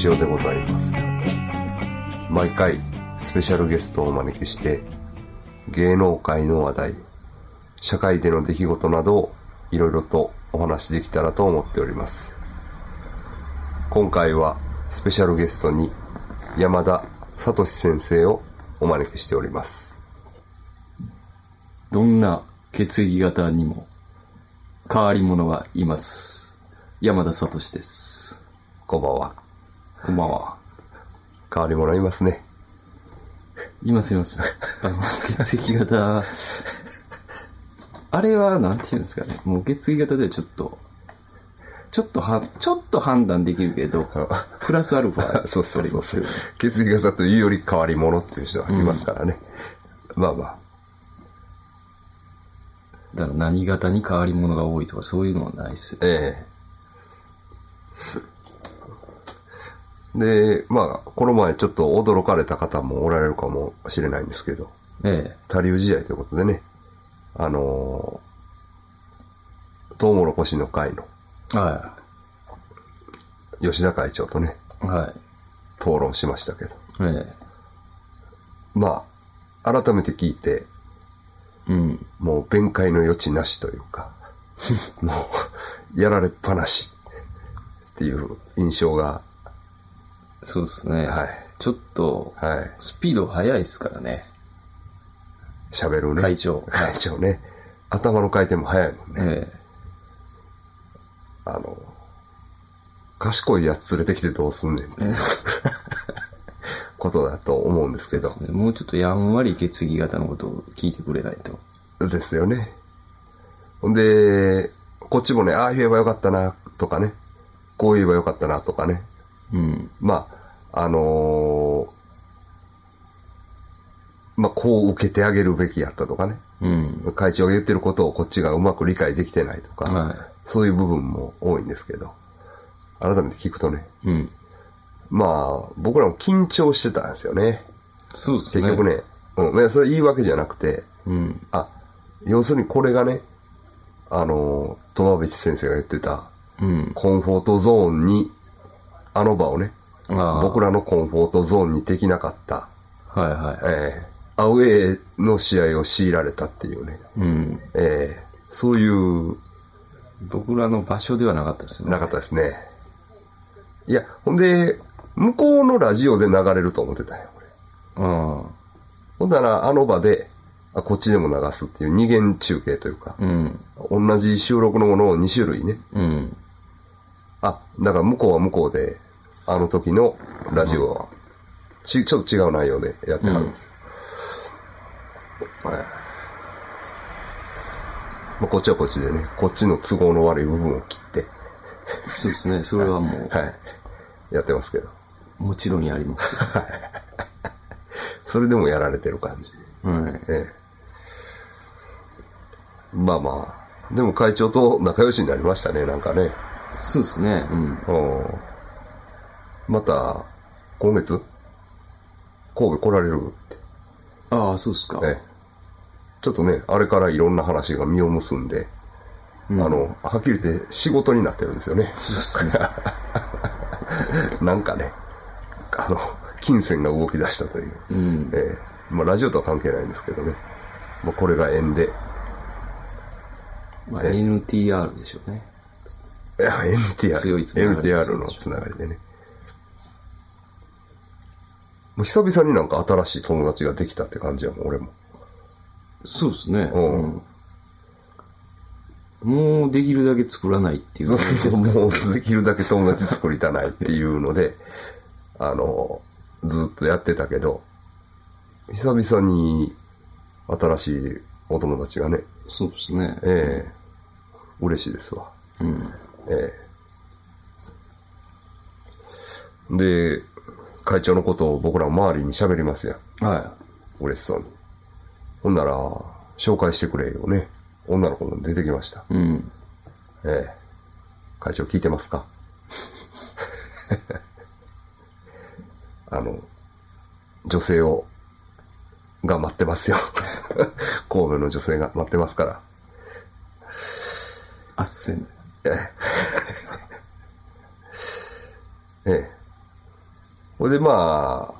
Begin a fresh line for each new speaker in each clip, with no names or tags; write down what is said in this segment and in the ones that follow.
藤義雄でございます毎回スペシャルゲストをお招きして芸能界の話題社会での出来事などをいろいろとお話しできたらと思っております今回はスペシャルゲストに山田聡先生をお招きしております
どんな血液型にも変わり者がいます。山田聡です。
こんばんは
こんばんは。
変わり者いますね
いますいます。あの、血液型、あれはなんて言うんですかね。もう血液型ではちょっと、ちょっとは、ちょっと判断できるけど、プラスアルファ。
そうそうそうそう。血液型というより変わり者っていう人がいますからね。まあまあ。
だから何型に変わり者が多いとかそういうのはないっすよ。
ええで、まあ、この前ちょっと驚かれた方もおられるかもしれないんですけど、
え
他流試合ということでね、あのー、トウモロコシの会の
え。は
吉田会長とね、
い。はい。
討論しましたけど、
え
まあ、改めて聞いて、
え。うん。
もう弁解の余地なしというか、もう、やられっぱなしっていう印象が、
そうですね。
はい。
ちょっと、
はい。
スピード速いですからね。
喋るね。
会長
会長ね。頭の回転も早いもんね。
え
あの、賢いやつ連れてきてどうすんねんっていう ことだと思うんですけど。
えもうちょっとやんわり血液型のことを聞いてくれないと。
ですよね。ほんで、こっちもね、ああ言えばよかったな、とかね。こう言えばよかったな、とかね。
うん。
まあ、あのーまあ、こう受けてあげるべきやったとかね。
うん。
会長が言ってることをこっちがうまく理解できてないとか、
はい
そういう部分も多いんですけど、改めて聞くとね、
うん。
まあ、僕らも緊張してたんですよね。
そうですね。
結局。ね、うん、まあそれ言い訳じゃなくて、
うん。
あ、要するにこれがね、あの、友淵先生が言ってた、
うん。
コンフォートゾーンに、あの場をね、僕らのコンフォートゾーンにできなかった、
はいはい。
えーアウェーの試合を強いられたっていうね、
うん。
えーそういう、
僕らの場所ではなかったですよね。
なかったですね。いや、ほんで、向こうのラジオで流れると思ってたんよ、これ。
うん。
ほんだら、あの場で、あ、こっちでも流すっていう二元中継というか、
うん。
同じ収録のものを2種類ね。
うん。
あ、だから向こうは向こうで、あの時のラジオは、ち、ちょっと違う内容でやってはるんですよ。はい。まあ、こっちはこっちでね、こっちの都合の悪い部分を切って、
そうですね。それはも
はい。やってますけど。
う、もちろんやりますよ。
それでもやられてる感じ。
はい。
ええ。まあまあ。でも会長と仲良しになりましたね、なんかね。
そうですね。うん。
うん。また、今月？神戸来られるって。
ああ、そうですか。
ええ。ちょっとね、あれからいろんな話が実を結んで、
うん
あの、はっきり言って仕事になってるんですよね。
そうですね。
なんかね、あの、金銭が動き出したという。
うん。
ええ。まあ、ラジオとは関係ないんですけどね。まあ、これが縁で、
まあ、NTR でしょうね。
いや NTR。
強いつながり
NTR のつながりでね。もう久々になんか新しい友達ができたって感じやもん、俺も。
そうですね。
うん
うんもうできるだけ作らないっていう
そう
感じ
そう
ですね。
もうできるだけ友達作りたないっていうので、あの、ずっとやってたけど、久々に新しいお友達がね、
そうですね。
ええ嬉しいですわ。
うん。
ええで、会長のことを僕ら周りに喋りますやん。
は
嬉しそうに。ほんなら、紹介してくれよね。女の子も出てきました。
い。うん。
ええ会長聞いてますか？あの、女性を、が待ってますよ。神戸の女性が待ってますから。
あっせん。
ええ。ほいで、ま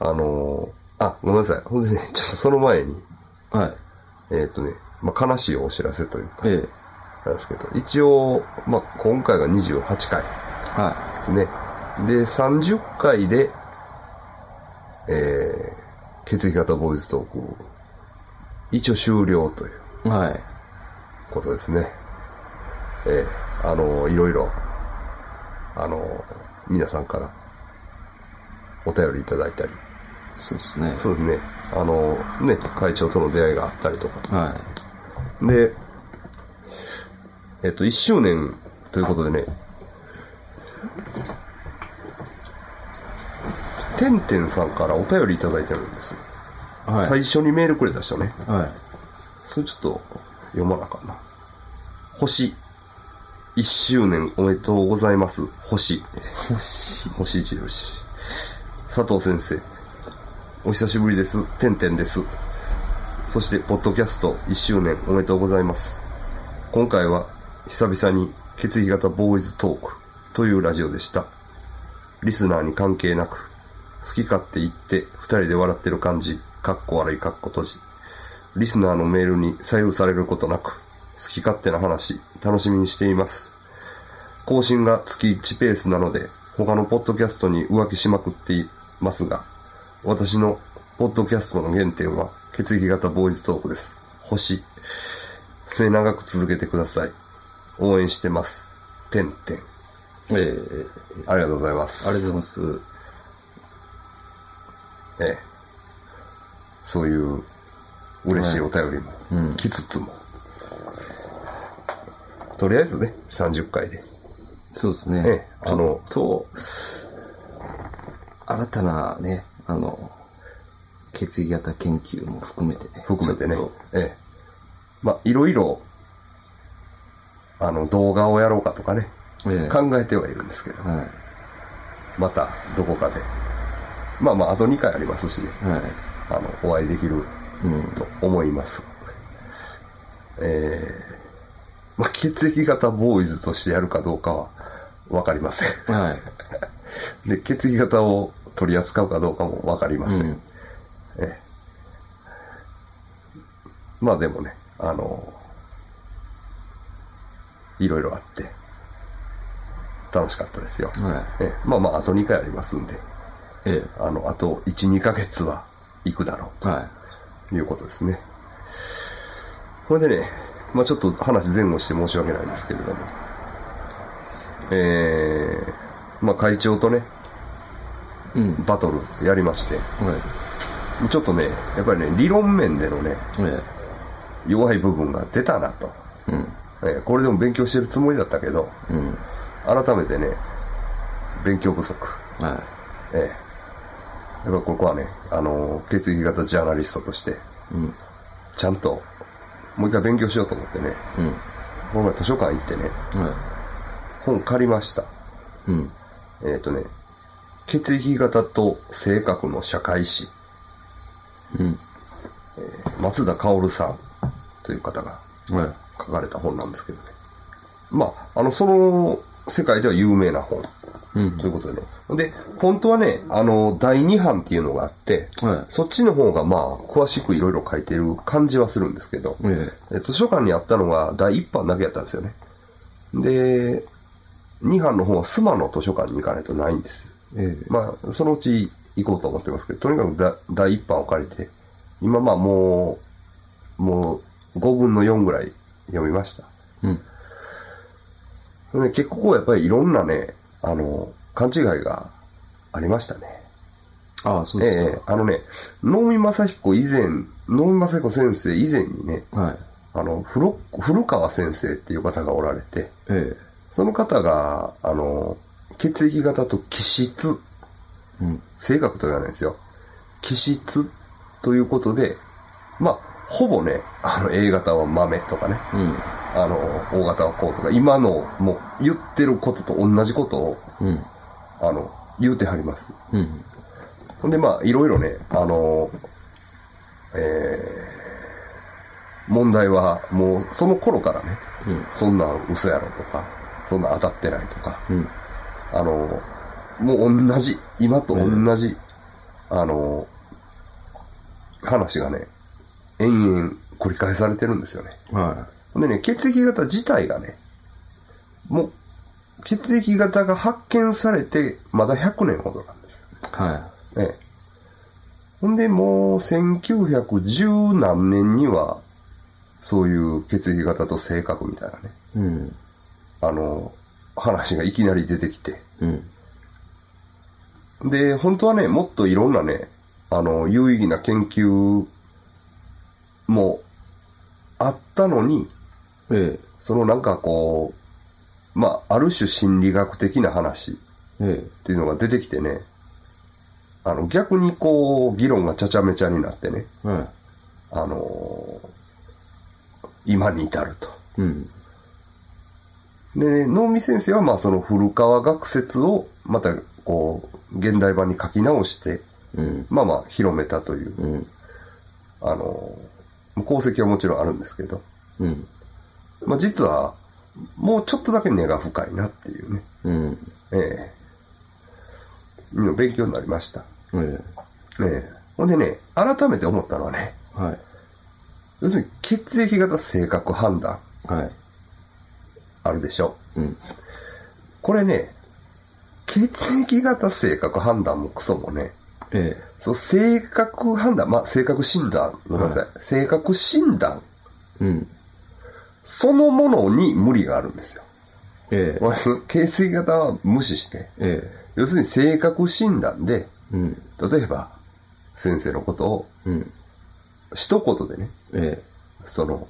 あ、あのあ、ごめんなさい。ほんでね、ちょっとその前に、
はい。
えーっ、とね、まあ、悲しいお知らせというか、
ええ。
なんですけど、一応、まあ、今回が28回
は
ですね。で、30回で、えー、血液型ボーイズトーク、一応終了という
い。はい。
ことですね。えー、あの、いろいろ、あの、皆さんからお便りいただいたり、
そうですね。
そうですね、あの、ね、会長との出会いがあったりとか、
はい。
で、えっと、1周年ということでね、てんてんさんからお便りいただいてるんです。
はい。
最初にメールくれた人ね。
はい。
それちょっと読まなあかんな。星。1周年おめでとうございます。星。
星。
星印。佐藤先生。お久しぶりです。てんてんです。そして、ポッドキャスト1周年おめでとうございます。今回は、久々に血液型ボーイズトークというラジオでした。リスナーに関係なく、好き勝手言って二人で笑ってる感じ、かっこ悪いかっこ閉じ。リスナーのメールに左右されることなく、好き勝手な話、楽しみにしています。更新が月1ペースなので、他のポッドキャストに浮気しまくってますが、私のポッドキャストの原点は、血液型ボーイズトークです。星。末長く続けてください。応援してます。てんてん。
ええ
ありがとうございます。
ありがとうございます。
ええ。そういう嬉しいお便りも
うん
来つつも、とりあえずね、30回で。
そうですね。
ええあの
と、新たなね、あの、血液型研究も含めてね。
含めてね。ええ。まあ、いろいろ、あの、動画をやろうかとかね、
とええ
考えてはいるんですけど、
はい。
またどこかで。まあまあ、あと2回ありますしね、
はい。
あの、お会いできる
うん。
と思います。ええまあ、血液型ボーイズとしてやるかどうかはわかりません。
はい。
で、血液型を取り扱うかどうかもわかりません。
うん
ええまあでもね、あの、いろいろあって、楽しかったですよ。
は
ええまあまあ、あと2回ありますんで、
い。え
あの、あと1、2ヶ月は行くだろうということですね。これでね、まあちょっと話前後して申し訳ないんですけれども、ええまあ会長とね。バトルやりまして、
はい。
ちょっとね、やっぱりね、理論面でのね、
え
弱い部分が出たなと。
えうん。
えーこれでも勉強してるつもりだったけど、
うん。
改めてね、勉強不足。
は
ええやっぱここはね、あのー血液型ジャーナリストとして、
い。うん。
ちゃんと、もう一回勉強しようと思ってね、
うん。
この前図書館行ってね、
は
本借りました。
い。うん。
えっ、とね、血液型と性格の社会史、
うん。
松田薫さんという方が
はい。
書かれた本なんですけどね。まあ、あの、その世界では有名な本。
うん
ということでね。で、本当はね、あの、第2版っていうのがあって、
はい
そっちの方がまあ、詳しくいろいろ書いてる感じはするんですけど、
え
え図書館にあったのが第1版だけやったんですよね。で、2版の方はスマの図書館に行かないとないんです。
ええ
まあ、そのうち行こうと思ってますけど、とにかくだ第1版を借りて、今まあもう、もう5分の4ぐらい読みました。
うん。
で結構やっぱりいろんなね、あの、勘違いがありましたね。
ああ、そう
え
です
えあのね、能見正彦以前、能見正彦先生以前にね、
か。はい。
あの、古、古川先生っていう方がおられて、
え
その方が、あの、血液型と気質、
えうん。
性格と言わないんですよ。気質ということで、まあ、ほぼね、あの、A 型は豆とかね、
うん。
あの、O 型はこうとか、今の、もう、言ってることと同じことを、
うん。
あの、言うてはります。
うん。
ほんで、まあ、いろいろね、あの、え問題はもうその頃からね、
うん。
そんなん嘘やろとか、そんなん当たってないとか、
うん。
あの、もう同じ、今と同じ、あの、話がね、延々繰り返されてるんですよね。
は
でね、血液型自体がね、もう、血液型が発見されて、まだ100年ほどなんです。
い。は
ええ。ほんで、もう、1910何年には、そういう血液型と性格みたいなね、
い。うん。
あの、話がいきなり出てきて。
うん。
で、本当はね、もっといろんなね、あの、有意義な研究もあったのに、
え
そのなんかこう、まあ、ある種心理学的な話
え。え
っていうのが出てきてね、あの、逆にこう、議論がちゃちゃめちゃになってね、あのー今に至ると。
い。うん。
で、能見先生はまあその古川学説をまたこう、現代版に書き直して、
うん。
まあまあ広めたという、
うん。
あのー功績はもちろんあるんですけど、
うん。
まあ実は、もうちょっとだけ根が深いなっていうね、
うん。
ええいうの勉強になりました。
え
ええほんでね、改めて思ったのはね、
え。はい。
要するに血液型性格判断
はい。
あるでしょ。
うん。
これね、血液型性格判断もクソもね、
ええ。
そう、性格判断、まあ、性格診断、ごめんなさい。性格診断
うん。
そのものに無理があるんですよ。
ええ。
俺、血液型は無視して、
え
要するに性格診断で、
え。うん。
例えば、先生のことを
うん。
一言でね、
え
その、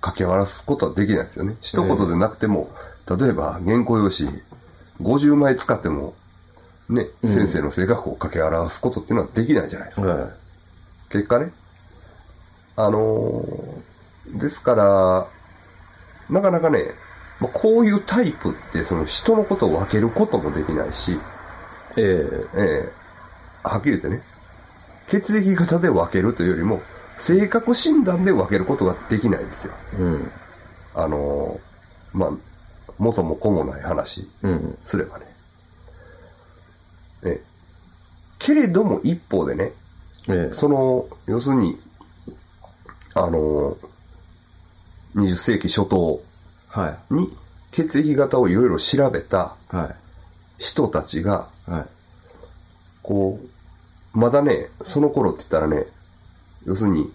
掛け割らすことはできないですよね。一言でなくても、例えば原稿用紙50枚使っても、ね、
うん
先生の性格を掛け表すことっていうのはできないじゃないです
え。
か。
は
結果ね。あのーですから、なかなかね、まあこういうタイプってその人のことを分けることもできないし、
い。ええ。
ええはっきり言ってね、血液型で分けるというよりも、性格診断で分けることができないんですよ。
うん。
あのーまあ、元も子もない話
うん。
すればね。ええけれども一方でね、
ええ。
その、要するに、あのー、20世紀初頭
はい。
に血液型をいろいろ調べた
は
人たちが、
い。はい。
こう、まだね、その頃って言ったらね、要するに、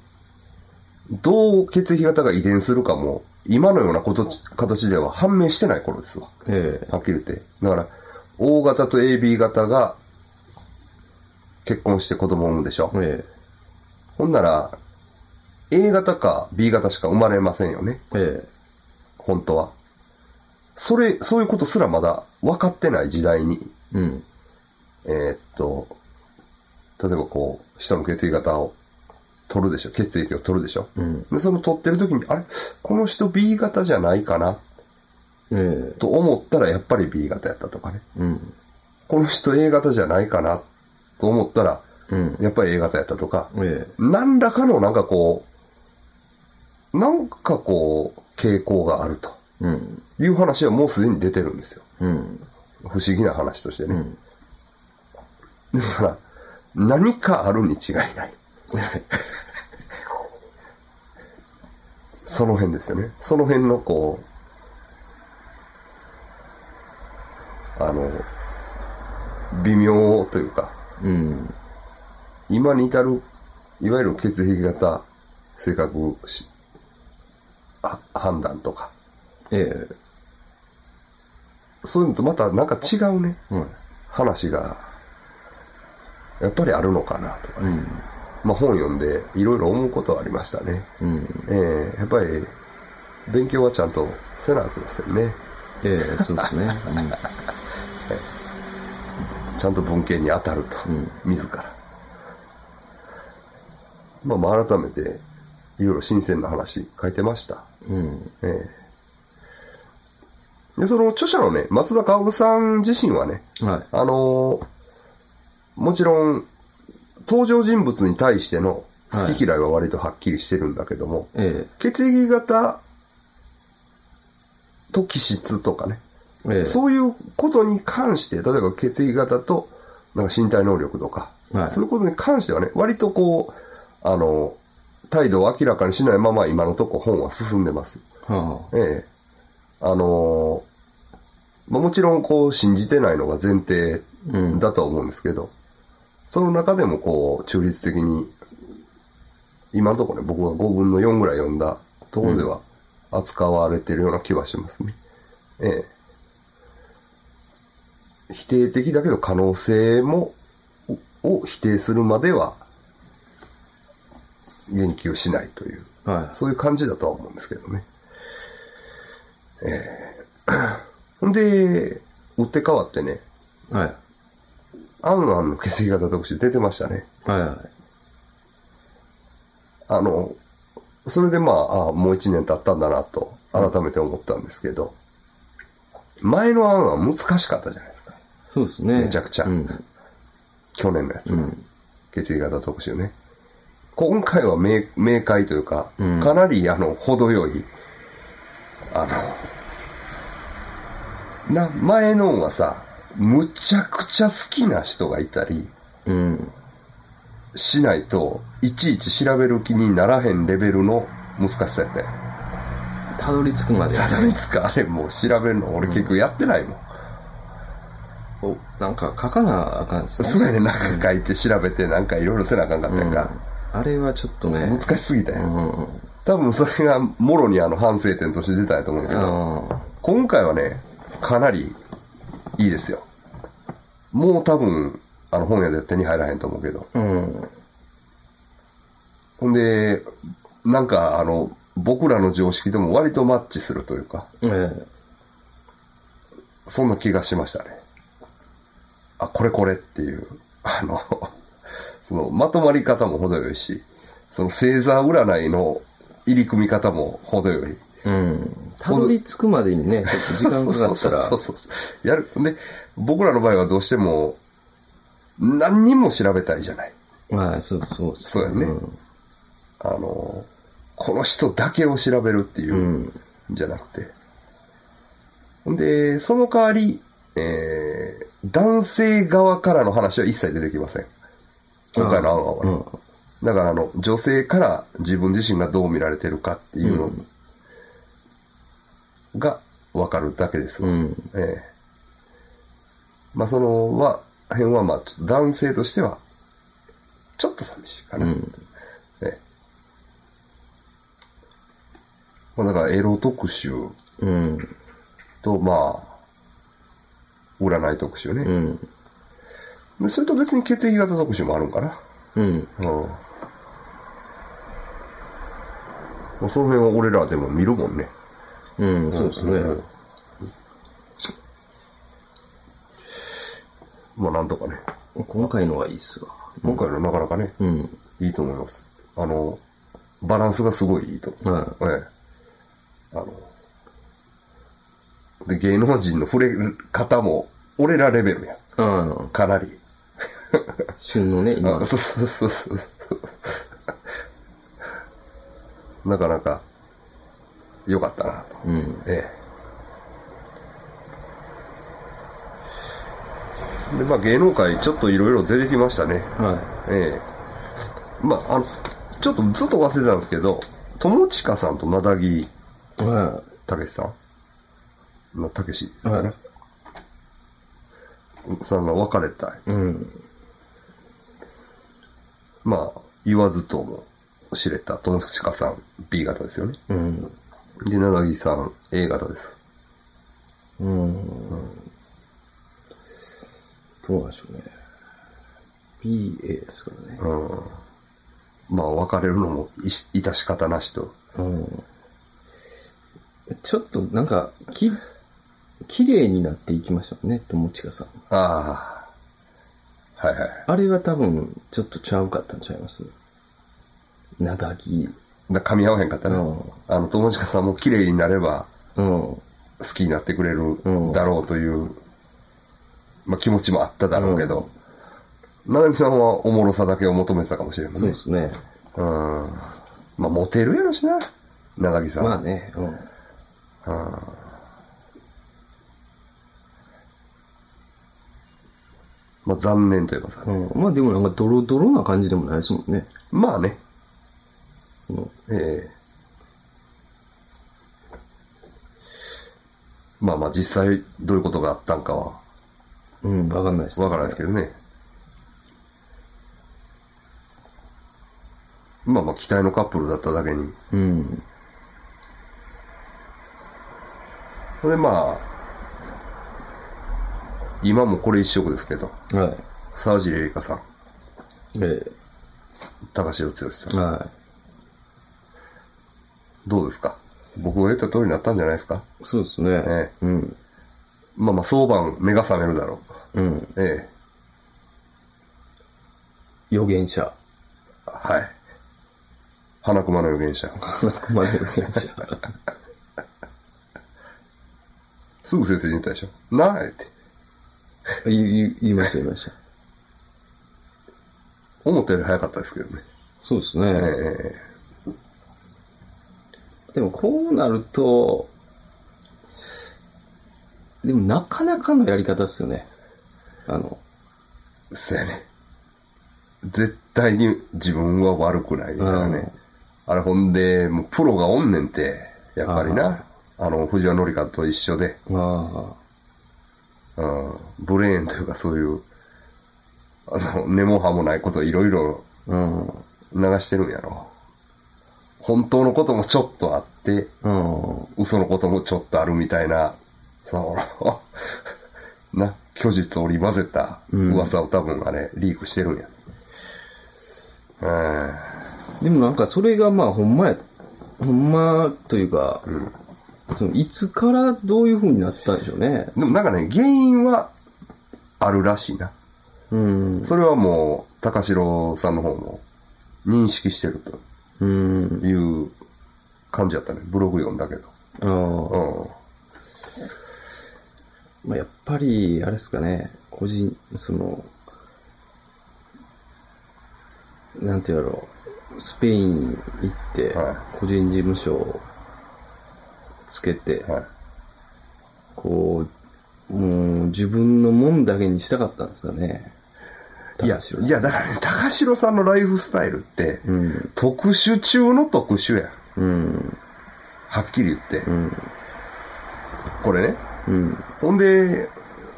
どう血液型が遺伝するかも、今のようなこと形では判明してない頃ですわ。
ええ。
はっきり言って。だから、O 型と AB 型が結婚して子供を産むでしょ。
え
ほんなら、A 型か B 型しか生まれませんよね。
え。え
本当は。それ、そういうことすらまだ分かってない時代に、
え。うん。
えーっと、例えばこう、人の血液型を取るでしょ。血液を取るでしょ。
うん。
で、その取ってる時に、あれ？この人 B 型じゃないかな？
ええ。
と思ったらやっぱり B 型やったとかね。
うん。
この人 A 型じゃないかな？と思ったら、
うん。
やっぱり A 型やったとか、
え
何らかのなんかこう、なんかこう、傾向があると
え。うん。
いう話はもうすでに出てるんですよ。
うん。
不思議な話としてね。
うん。
ですから、何かあるに違いない。その辺ですよね。その辺のこう、あの、微妙というか、
うん。
今に至る、いわゆる血液型、性格し、あ判断とか、
ええ。
そういうのとまたなんか違うね、
うん。
話が、やっぱりあるのかなとかね。
うん。
まあ本読んでいろいろ思うことはありましたね。
うん。
ええやっぱり、勉強はちゃんとせなあきませんね。
ええ、そうですね。
ちゃんと文献に当たると。
うん
自ら。まあまあ改めて、いろいろ新鮮な話書いてました。
うん。うん。
ええで、その著者のね、松田薫さん自身はね、
はい。
あのーもちろん、登場人物に対しての好き嫌いは割とはっきりしてるんだけども、
え
血液型と気質とかね、
え。ええ。
そういうことに関して、例えば血液型となんか身体能力とか、
はい
そういうことに関してはね、割とこう、あの、態度を明らかにしないまま今のとこ本は進んでます。
は
ええ。あのまあ、もちろんこう信じてないのが前提
うん
だとは思うんですけど、その中でもこう中立的に、今のところね、僕が5分の4ぐらい読んだところでは扱われてるような気はしますね。ええ。否定的だけど可能性も、を否定するまでは言及しないという。
あ。は
そういう感じだとは思うんですけどね。えー ほんで、打って変わってね、
い。はい。
アンアンの血液型特集出てましたね。
はいはい。
あの、それでまあ、あもう一年経ったんだなと、改めて思ったんですけど、前のアンアン難しかったじゃないですか。
そうですね。
めちゃくちゃ
うん。
去年のやつ。
うん。
血液型特集ね。今回は明明快というか、
うん
かなりあの、程よい、あの、な、前のはさ、むちゃくちゃ好きな人がいたり
うん。
しないと、いちいち調べる気にならへんレベルの難しさやったよ。
たどり着くまで。
たどり着くあれもう調べるの俺結局やってないもん。
おなんか書かなあかんですか？
そうやね、なんか書いて調べてなんかいろいろせなあかんかったやんか。
あれはちょっとね。
難しすぎたよ。
うん。
多分それがもろにあの反省点として出たんやと思うんだけど、
あ
今回はね、かなりいいですよ。もう多分、あの本屋で手に入らへんと思うけど。
あ。うん。
ほんで、なんかあの、僕らの常識とも割とマッチするというか、
ええ。
そんな気がしましたね。あ、これこれっていう、あの、そのまとまり方も程よいし、その星座占いの入り組み方も程よい。
うん。たどり着くまでにね、ちょっと時間かかったら
そう、そうそう。やる。で、僕らの場合はどうしても、何人も調べたいじゃない。
まあ、そうそう
そうやね
ん
あの、この人だけを調べるっていう、
うん。
じゃなくて。ほんで、その代わり、えー、男性側からの話は一切出てきません。今回の案はね。だから、あの、女性から自分自身がどう見られてるかっていうのがわかるだけですわ。
うん。
ええまあ、その、は、辺は、まあ、男性としては、ちょっと寂しいかな。
うん。
ええまあ、だから、エロ特集
うん。
と、まあ、占い特集ね。
うん。
でそれと別に血液型特集もあるんかな。
うん。
うん。まあ、その辺は俺らでも見るもんね。
うん、そうですね。
まあ、なんとかね。
今回のはいいっすわ。
今回のなかなかね、
うん。
いいと思います。あの、バランスがすごいいいと思う。
は
ええ。あの、で、芸能人の触れ方も、俺らレベルや。
い。うん。
かなり。
旬のね、今
あ。そうそうそうそう。なかなか、良かったなと。
うん。
ええ。で、まあ芸能界ちょっといろいろ出てきましたね。
は
ええ。まあ、あの、ちょっとずっと忘れてたんですけど、友近さんとなだぎ
い。は
たけしさん？なたけし
い。はい。
さんが別れたい。
うん。
まあ、言わずとも知れた友近さん B 型ですよね。
うん。
で、なだぎさん A 型です。
うん。どうなんでしょうね。BA ですからね。
うん。まあ、別れるのもいし致し方なしと。
うん。ちょっとなんか、き、綺麗になっていきましたね、友近さん。
ああ。はいはい。
あれは多分、ちょっとちゃうかったんちゃいます？なだぎ。
だ噛み合わへんかったね。
うん
あの、友近さんも綺麗になれば
うん。
好きになってくれる
うん
だろうという、まあ気持ちもあっただろうけど、ななみさんはおもろさだけを求めてたかもしれないね。
そうですね。
うん。まあ、モテるやろしな。長木さん。
まあね、うん。
まあ、残念というかさ。
うん、まあでもなんかドロドロな感じでもないですもんね。
まあね。
その、
ええまあまあ、実際どういうことがあったんかは、
うん、わかんないです、
わからないですけどね。まあまあ、期待のカップルだっただけに。
うん。
ほんでまあ、今もこれ一色ですけど、
はい。
沢尻エリカさん、
え
高城剛さ
え
ん、
は
どうですか？僕が言った通りになったんじゃないですか？
い。そうですね。
ええ
うん。
まあまあ、早晩目が覚めるだろうと。
うん。
ええ
予言者。
はい。花熊の預言者。
花熊の予言者。
すぐ先生に言ったでしょ。なあって。
言い言いました、言いました。
思ったより早かったですけどね。
そうですね。
え
でもこうなると、でもなかなかのやり方っすよね。あの、
えそうやね。絶対に自分は悪くないみたいなね。あれほんで、もうプロがおんねんて、やっぱりな。あの、藤原紀香と一緒で、
あ
うん、ブレーンというかそういう、あの、根も葉もないことをいろいろ。流してるんやろ。本当のこともちょっとあって、
うん。
嘘のこともちょっとあるみたいな、その、な、虚実織り交ぜた噂を多分あれ、リークしてるんや。うん。
でもなんかそれがまあほんまや、ほんまというか、そのいつからどういう風になったんでしょうね。
でもなんかね、原因はあるらしいな。
うん。
それはもう、高城さんの方も認識してる
うん。
という感じやったね。ブログ読んだけど。
ああ。
うん。
まあ、やっぱり、あれですかね、個人、その、なんていうやろう、スペイン行って
はい、
個人事務所をつけて、
はい。
こう、もう自分のもんだけにしたかったんですかね。
いやいや、だからね、高城さんのライフスタイルって、
うん、
特殊中の特殊やん。
うん、
はっきり言って。
うん、
これね。
うん、
ほんで、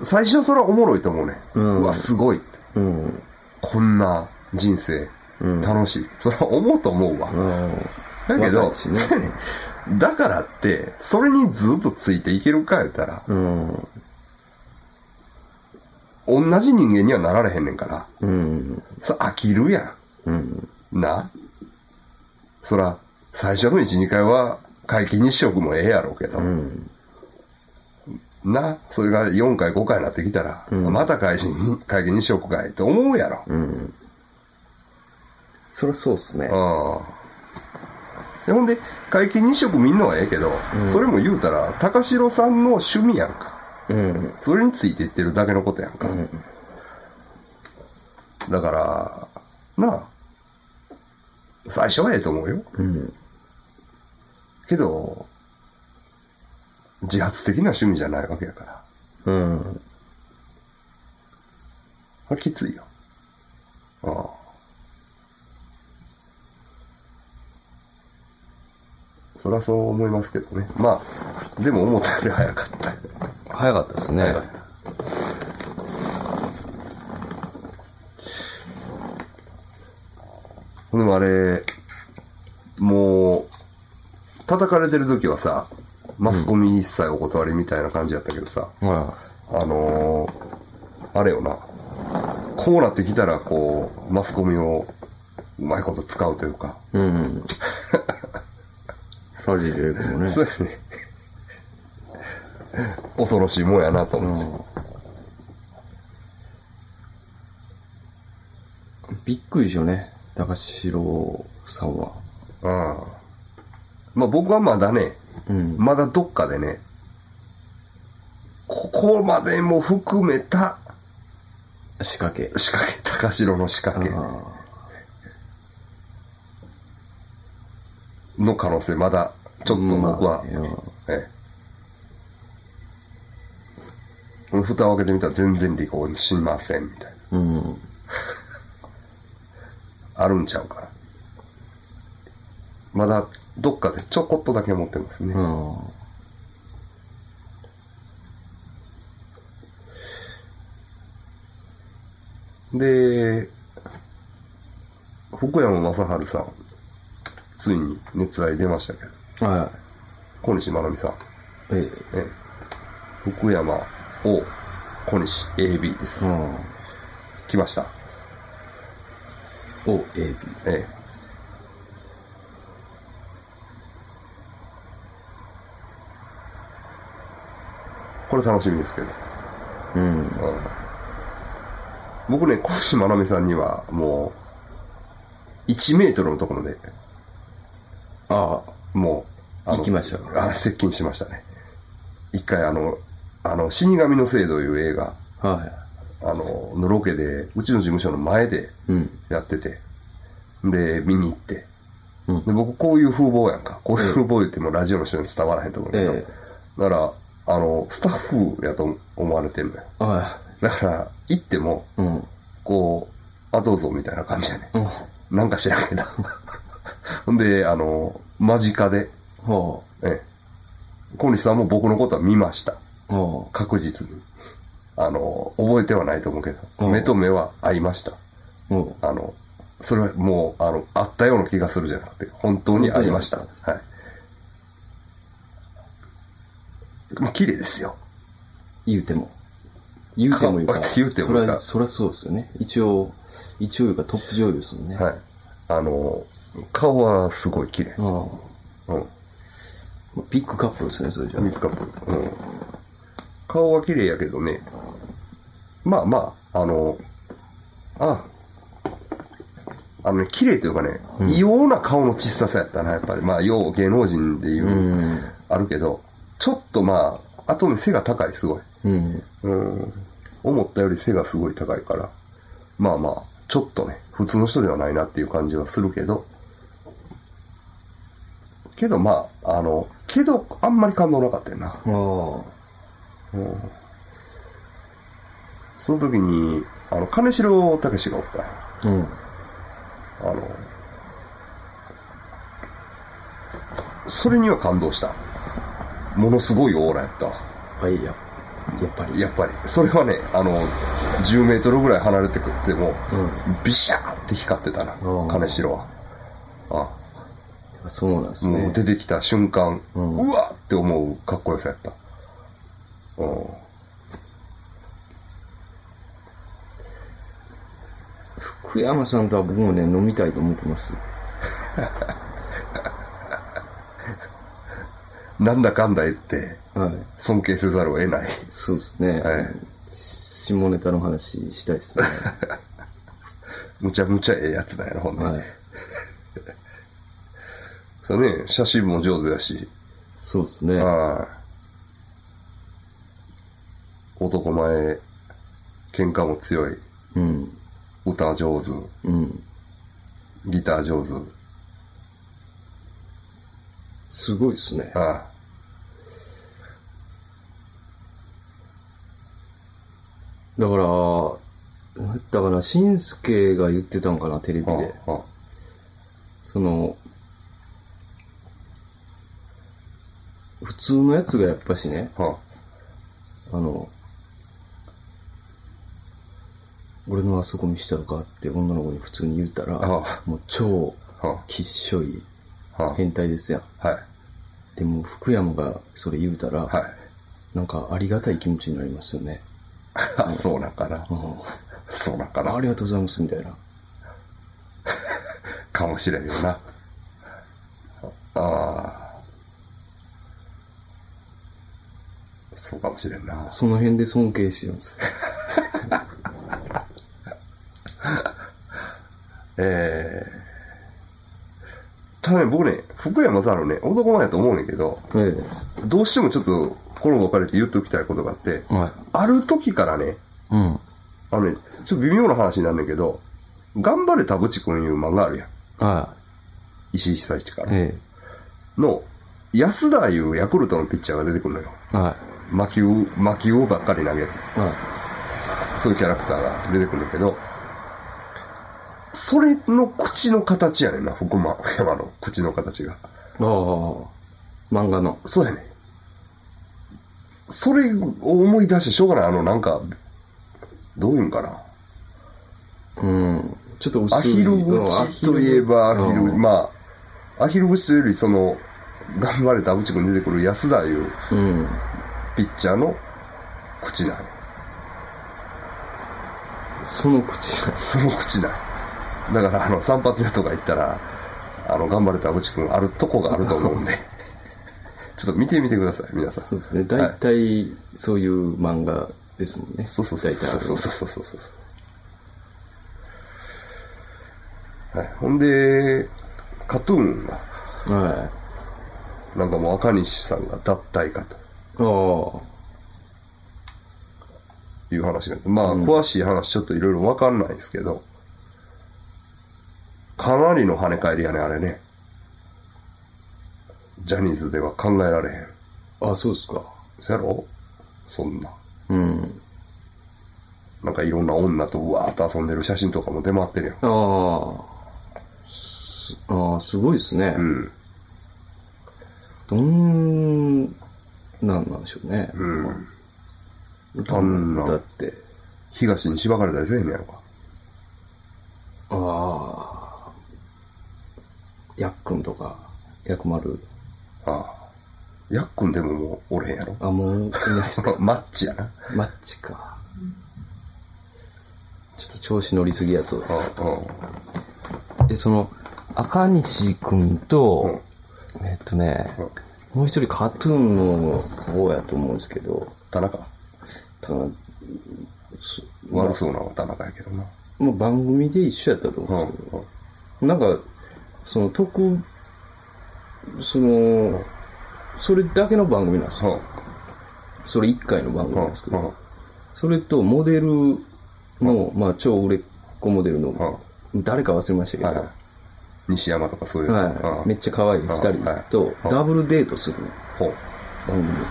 最初はそれはおもろいと思うね。
うん
わ、すごい。
うん、
こんな人生、
うん
楽しい。それは思うと思うわ。
うん。
だけど
ね、
だからって、それにずっとついていけるか言ったら、
うん、
同じ人間にはなられへんねんから、
うん、
それ飽きるや
うん、
ん。な？そら、最初の1、2回は、皆既日食もええやろうけど、
うん、
な、それが4回、5回になってきたら、また会心に、会議にしようかいと思うやろ。
うん。そりゃそうっすね。
ああ。でほんで、会計日食見んのはええけど、それも言うたら、高城さんの趣味やんか。
うん、
それについていってるだけのことやんか。だから、なあ。最初はええと思うよ。
うん、
けど、自発的な趣味じゃないわけやから。
うん。
あきついよ。ああ。そりゃそう思いますけどね。まあ、でも思ったより早かった。
早かったですね。
でもあれ、もう、叩かれてる時はさ、マスコミ一切お断りみたいな感じやったけどさ、
は
あのー、あれよな、こうなってきたらこう、マスコミをうまいこと使うというか、
い。うん。サリーレイクもね。
そうやね。恐ろしいもんやなと思って。
うん。びっくりでしょうね。高城さんは。
うん。まあ僕はまだね、
うん。
まだどっかでね、ここまでも含めた
仕掛け。
仕掛け、高城の仕掛け。
あ
の可能性、まだ、ちょっと僕は、
まあね
ええ。蓋を開けてみたら全然離婚しません、みたいな。
うん。
あるんちゃうかな。まだ、どっかでちょこっとだけ持ってますね。
うん。
で、福山雅治さん、ついに熱愛出ましたけど、
は
小西真奈美さん、
い。ええ。
ええ、福山 O、小西 AB です。
うん。
来ました。
O、A、B。
ええ。これ楽しみですけど。
うん。
僕ね、小西真奈美さんにはもう、1メートルのところで、
あ
もう、あの
行きました
あ接近しましたね。一回あの、あの、死神の制度いう映画、
あ。はい。
あの、のロケで、うちの事務所の前で
うん。
やってて、で、見に行って、
うん
で僕こういう風貌やんか。こういう風貌言ってもラジオの人に伝わらへんと思うけど、
え
だから、あの、スタッフやと思われてるのよ。
は
だから、行っても、
い。うん。
こう、あ、どうぞみたいな感じやね。
うん。
なんか知らんけど。ほ んで、あの、間近で、
は
ええ。小西さんも僕のことは見ました。確実に。あの、覚えてはないと思うけど、
うん
目と目は合いました。
あ。うん。
あの、それはもう、あの、あったような気がするじゃなくて、本当にありました。はい。まあ、綺麗ですよ。
言うても。言うてもいう
言うてもいうか
そら、そらそうですよね。一応、一応いうかトップ女優ですもんね。
はい。あの、顔はすごい綺麗。
ああ。
うん。
ビッグカップルですね、それじゃ
ミックカップ。うん。顔は綺麗やけどね。まあまあ、あの、あ、あのね、綺麗というかね、異様な顔の小ささやったな、やっぱり。まあ、よう芸能人でいう、
うん。
あるけど、ちょっとまあ、あとね、背が高い、すごい。
うん。
うん。思ったより背がすごい高いから、まあまあ、ちょっとね、普通の人ではないなっていう感じはするけど、けどまあ、あの、けど、あんまり感動なかったよな。
ああ。
その時に、あの、金城武がおった
うん。
あの、それには感動した。ものすごいオーラやったわ。
はい、や、やっぱり。
やっぱり。それはね、あの、10メートルぐらい離れてくっても、
うん。
ビシャーって光ってたな
うん、
金城は。あ、
そうなんですね。
もう出てきた瞬間、
う
うんわって思うかっこよさやった。うん。
福山さんとは僕もね、飲みたいと思ってます。
なんだかんだ言って、
はい。
尊敬せざるを得ない。
そうですね。
はい
下ネタの話したいですね。
むちゃむちゃええやつだよ、ほんとに。
はい。
そうね、写真も上手だし、
そうですね。
はい。男前、喧嘩も強い、
うん。
歌上手、
うん。
ギター上手。
すごいですね。
ああ
だから、だから、しんすけが言ってたんかな、テレビで。
ああ
その、普通のやつがやっぱしね、
あ
あの、俺のあそこ見したのかって女の子に普通に言ったら、
あ
もう超
あ
きっしょい変態ですやん。
はい。
でも福山がそれ言うたら、
はい。
なんかありがたい気持ちになりますよね。
あ そうなんかな。
うん
そうなんかな
あ。りがとうございますみたいな。
かもしれんよな。ああ。そうかもしれんな。
その辺で尊敬してるんです。
ええただね、僕ね、福山さんのね、男前やと思うねんけど、
え
どうしてもちょっと、この別れて言っておきたいことがあって、
え。はい。
ある時からね、
うん。
あのね、ちょっと微妙な話になるんだけど、頑張れ田淵くんいう漫画あるやん。
は
石井久一から。
い。え
の、安田いうヤクルトのピッチャーが出てくるのよ。
は
魔球、魔球をばっかり投げる。
い。はい。
そういうキャラクターが出てくるんだけど、それの口の形やねんな、福間山の口の形が。
ああ、漫画の。
そうやねん。それを思い出してしょうがない。あの、なんか、どういうんかな。
うん。ちょっと薄い。
アヒル口といえばアヒル、
うん
まあ、アヒル口というよりその、頑張れ田淵君に出てくる安田いう
うん。
ピッチャーの口なんや。
その口が。
その口なんや。だからあの、散髪屋とか行ったら、あの、頑張れ田淵君あるとこがあると思うんで、ちょっと見てみてください、皆さん。
そうですね。大体、そういう漫画ですもんね。
そうそうそう。
大体ある
そうそうそうそうそう。はい。ほんで、カトゥーンが、
は
なんかもう赤西さんが脱退かと
い。あ
いう話が、まあ、詳しい話ちょっといろいろわかんないですけど、かなりの跳ね返りやね、あれね。ジャニーズでは考えられへん。
あ。あ、そうですか。
そやろ？そんな。
うん。
なんかいろんな女とうわーっと遊んでる写真とかも出回ってるやん。
ああ。すああ、すごいですね。
うん。
どんなんなんでしょうね。
うん。
歌
あんな
だって、
東にしばかれたりせえへんのやろか。
ああ、やっくんとか、薬丸。
ああ。やっくんでももうおれへんやろ。
あ、もういないですか。
マッチやな。
マッチか。ちょっと調子乗りすぎやつ。
うんうん。
え、その、赤西くんと、えっとね、もう一人カトゥーンの方やと思うんですけど、
田中。
ただす
悪そうなのは田中やけどな。
もう番組で一緒やったと
う
思うん
ん
ですけど、なんか、その特、その、それだけの番組なんですよ。それ一回の番組なんですけど、それとモデルの、まあ超売れっ子モデルの、誰か忘れましたけど、
はいはい。西山とかそういうやつ。
はい、めっちゃ可愛い二人と
はい
ダブルデートする
ほう。
番組。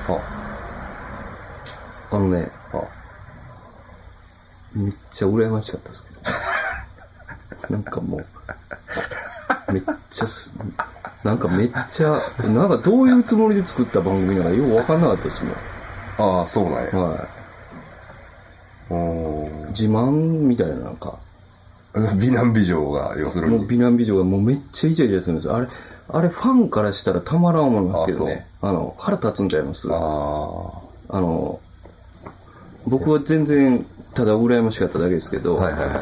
あのね。めっちゃ羨ましかったですけど。なんかもう、めっちゃす、なんかめっちゃ、なんかどういうつもりで作った番組なのかよくわかんなかったですも
ああ、そうなんや。
ん。は
お
い。自慢みたいななんか、
ー 美男美女が、要するに。
もう美男美女がもうめっちゃイチャイチャするんですよ。あれ、あれファンからしたらたまらん思いますけどね。あの、腹立つんちゃいます？
あ
あの、僕は全然、ただ羨ましかっただけですけど、
あ。はいはいはい。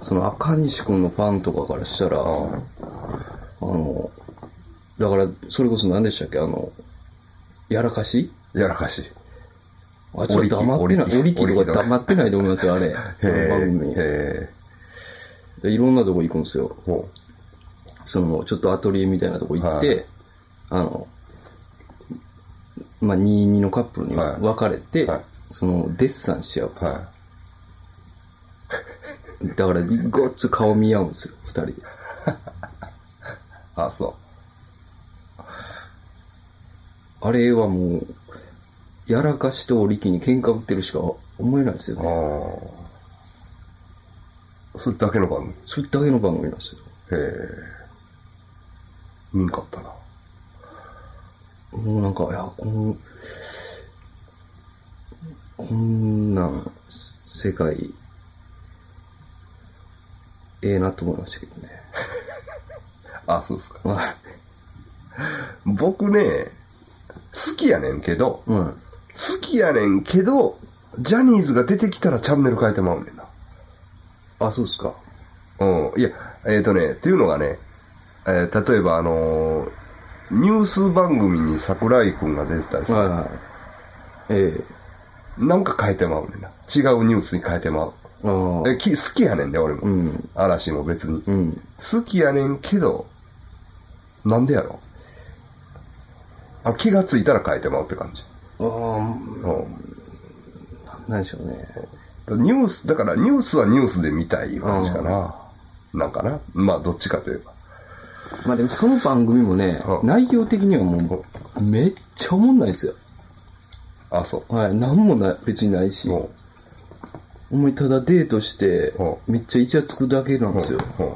その赤西くんのファンとかからしたら、あの、だから、それこそ何でしたっけ？あの、やらかし？
やらかしい。
あ、ちょっと黙ってない。
折り機
折り機とか黙ってないと思いますよ、あれ。あの番組
へえ。
でいろんなとこ行くんですよ。
ほ
その、ちょっとアトリエみたいなとこ行って、
は
あの、まあ、22のカップルに
はい
分かれて、
はい
その、デッサンし合う。
う。は
だから、ごっつ顔見合うんですよ、二人で。
い。あそ
あれはもう、やらかしと折り機に喧嘩売ってるしか思えないですよ
う。
ね。
それだけの番組？
それだけの番組なんですよ。
へえ。見んかったな。
もうなんか、いや、この、こんなん、世界、ええなと思いましたけどね。
あ、そうですか。
まあ、
僕ね、好きやねんけど、
うん。
好きやねんけど、ジャニーズが出てきたらチャンネル変えてまうねんな。
あ、そうですか。
うん。いや、えっ、とね、っていうのがね、えー例えばあのーニュース番組に桜井くんが出てたりさ、
はいはい。え
なんか変えてまうねんな。違うニュースに変えてまう。
あ。
えき好きやねんで、俺も。
うん。
嵐も別に。
うん。
好きやねんけど、なんでやろあ気がついたら変えてまうって感じ。
ああ、
うん
なんでしょうね。
ニュース、だからニュースはニュースで見たい感じかな。なんかな。まあ、どっちかといえば。
まあでもその番組もね
う、ん
内容的にはもう、めっちゃおもんないですよ。
あ、そう。
はい。なんもない、別にないし。
も
お前ただデートして
う、
めっちゃイチャつくだけなん
う、
ですよ。
うん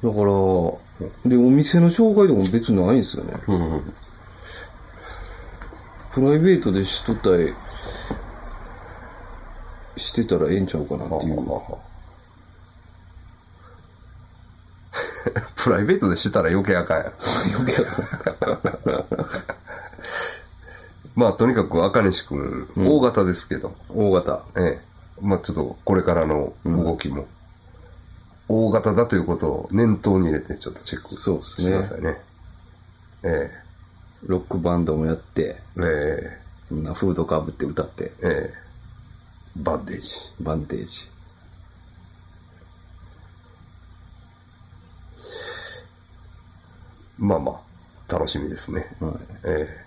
だから、で、お店の紹介とかも別にないんですよね。
うん。うん。
プライベートでしとったり、してたらええんちゃうかなっていう。
プライベートでしてたら余計あかんやろ。
余計
まあ、とにかく赤西くん、大型ですけど、
大型。
ええ。まあ、ちょっと、これからの動きも、大型だということを念頭に入れて、ちょっとチェックしてくださいね。え
ロックバンドもやって、
え。え
そんなフードかぶって歌って、
え。ええ。バンデージ。
バンテージ。
まあまあ、楽しみですね。
はい。
ええ。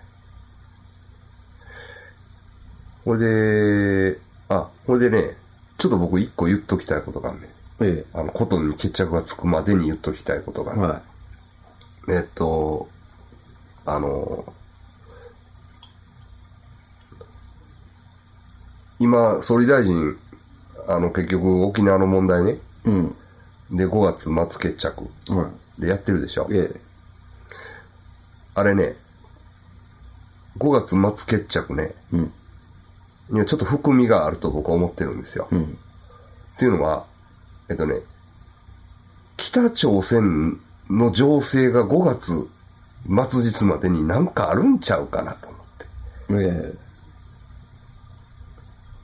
ほいで、あ、ほいでね、ちょっと僕一個言っときたいことがあるね。
え
あの、ことに決着がつくまでに言っときたいことがあ
え。
る。
は
えっと、あの、今、総理大臣、あの、結局沖縄の問題ね、
い。うん。
で、5月末決着
は
でやってるでしょ
い。。え
あれね、5月末決着ね、
え。うん。
にはちょっと含みがあると僕は思ってるんですよ。
うん。
っていうのは、えっとね、北朝鮮の情勢が5月末日までになんかあるんちゃうかなと思って。
ええ。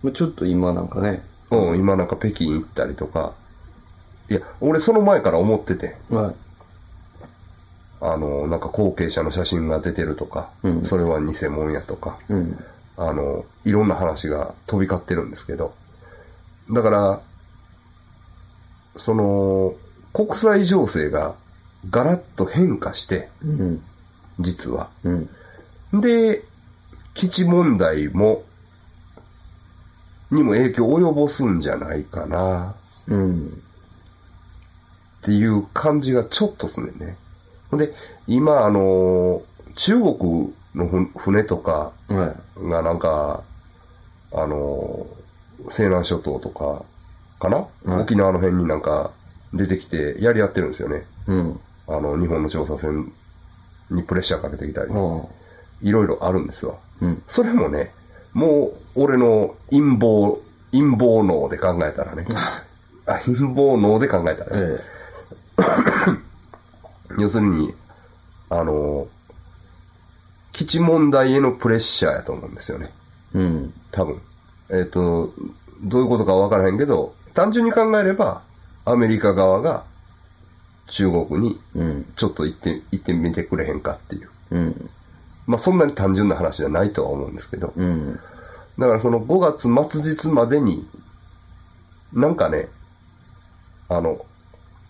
まあちょっと今なんかね、
うん、今なんか北京行ったりとか、いや、俺その前から思ってて、
はい。
あの、なんか後継者の写真が出てるとか、
うん
それは偽物やとか、
うん。
あの、いろんな話が飛び交ってるんですけど、だから、その、国際情勢がガラッと変化して、
うん。
実は。
うん。
で、基地問題も、にも影響を及ぼすんじゃないかな、
うん。
っていう感じがちょっとすんねで、今、あの、中国のふ船とか
はい。
がなんか、あの、西南諸島とか、かな、
はい
沖縄の辺になんか出てきてやり合ってるんですよね。
うん。
あの、日本の調査船にプレッシャーかけてきたり、
あ
いろいろあるんですわ。
うん。
それもね、もう、俺の陰謀、陰謀脳で考えたらね。あ陰謀脳で考えたらね。
え
要するに、あの、基地問題へのプレッシャーやと思うんですよね。
え。うん。
多分。えっ、と、どういうことかわからへんけど、単純に考えれば、アメリカ側が中国に
うん。
ちょっと行って、行ってみてくれへんかっていう。
うん。
まあそんなに単純な話じゃないとは思うんですけど。
うん。
だからその5月末日までに、なんかね、あの、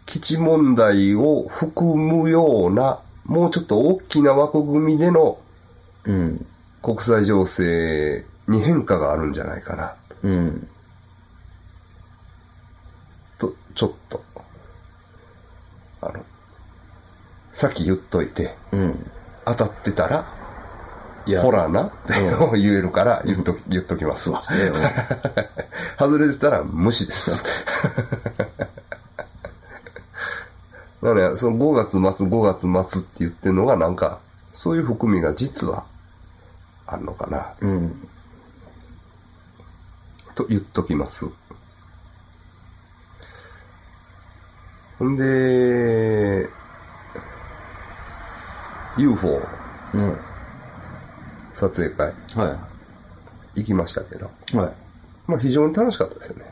基地問題を含むような、もうちょっと大きな枠組みでの
うん。
国際情勢に変化があるんじゃないかな、
うん。
と、ちょっと、あの、さっき言っといて、
うん。
当たってたら、
いや
ほらな、言えるから言っとき、言っときますわ。外れてたら無視です。だから、その5月末、5月末って言ってるのがなんか、そういう含みが実はあるのかな、
うん。
と言っときます。ほんで、UFO
うん。
撮影会
は
行きましたけど、
い。はい。
まあ非常に楽しかったですよね。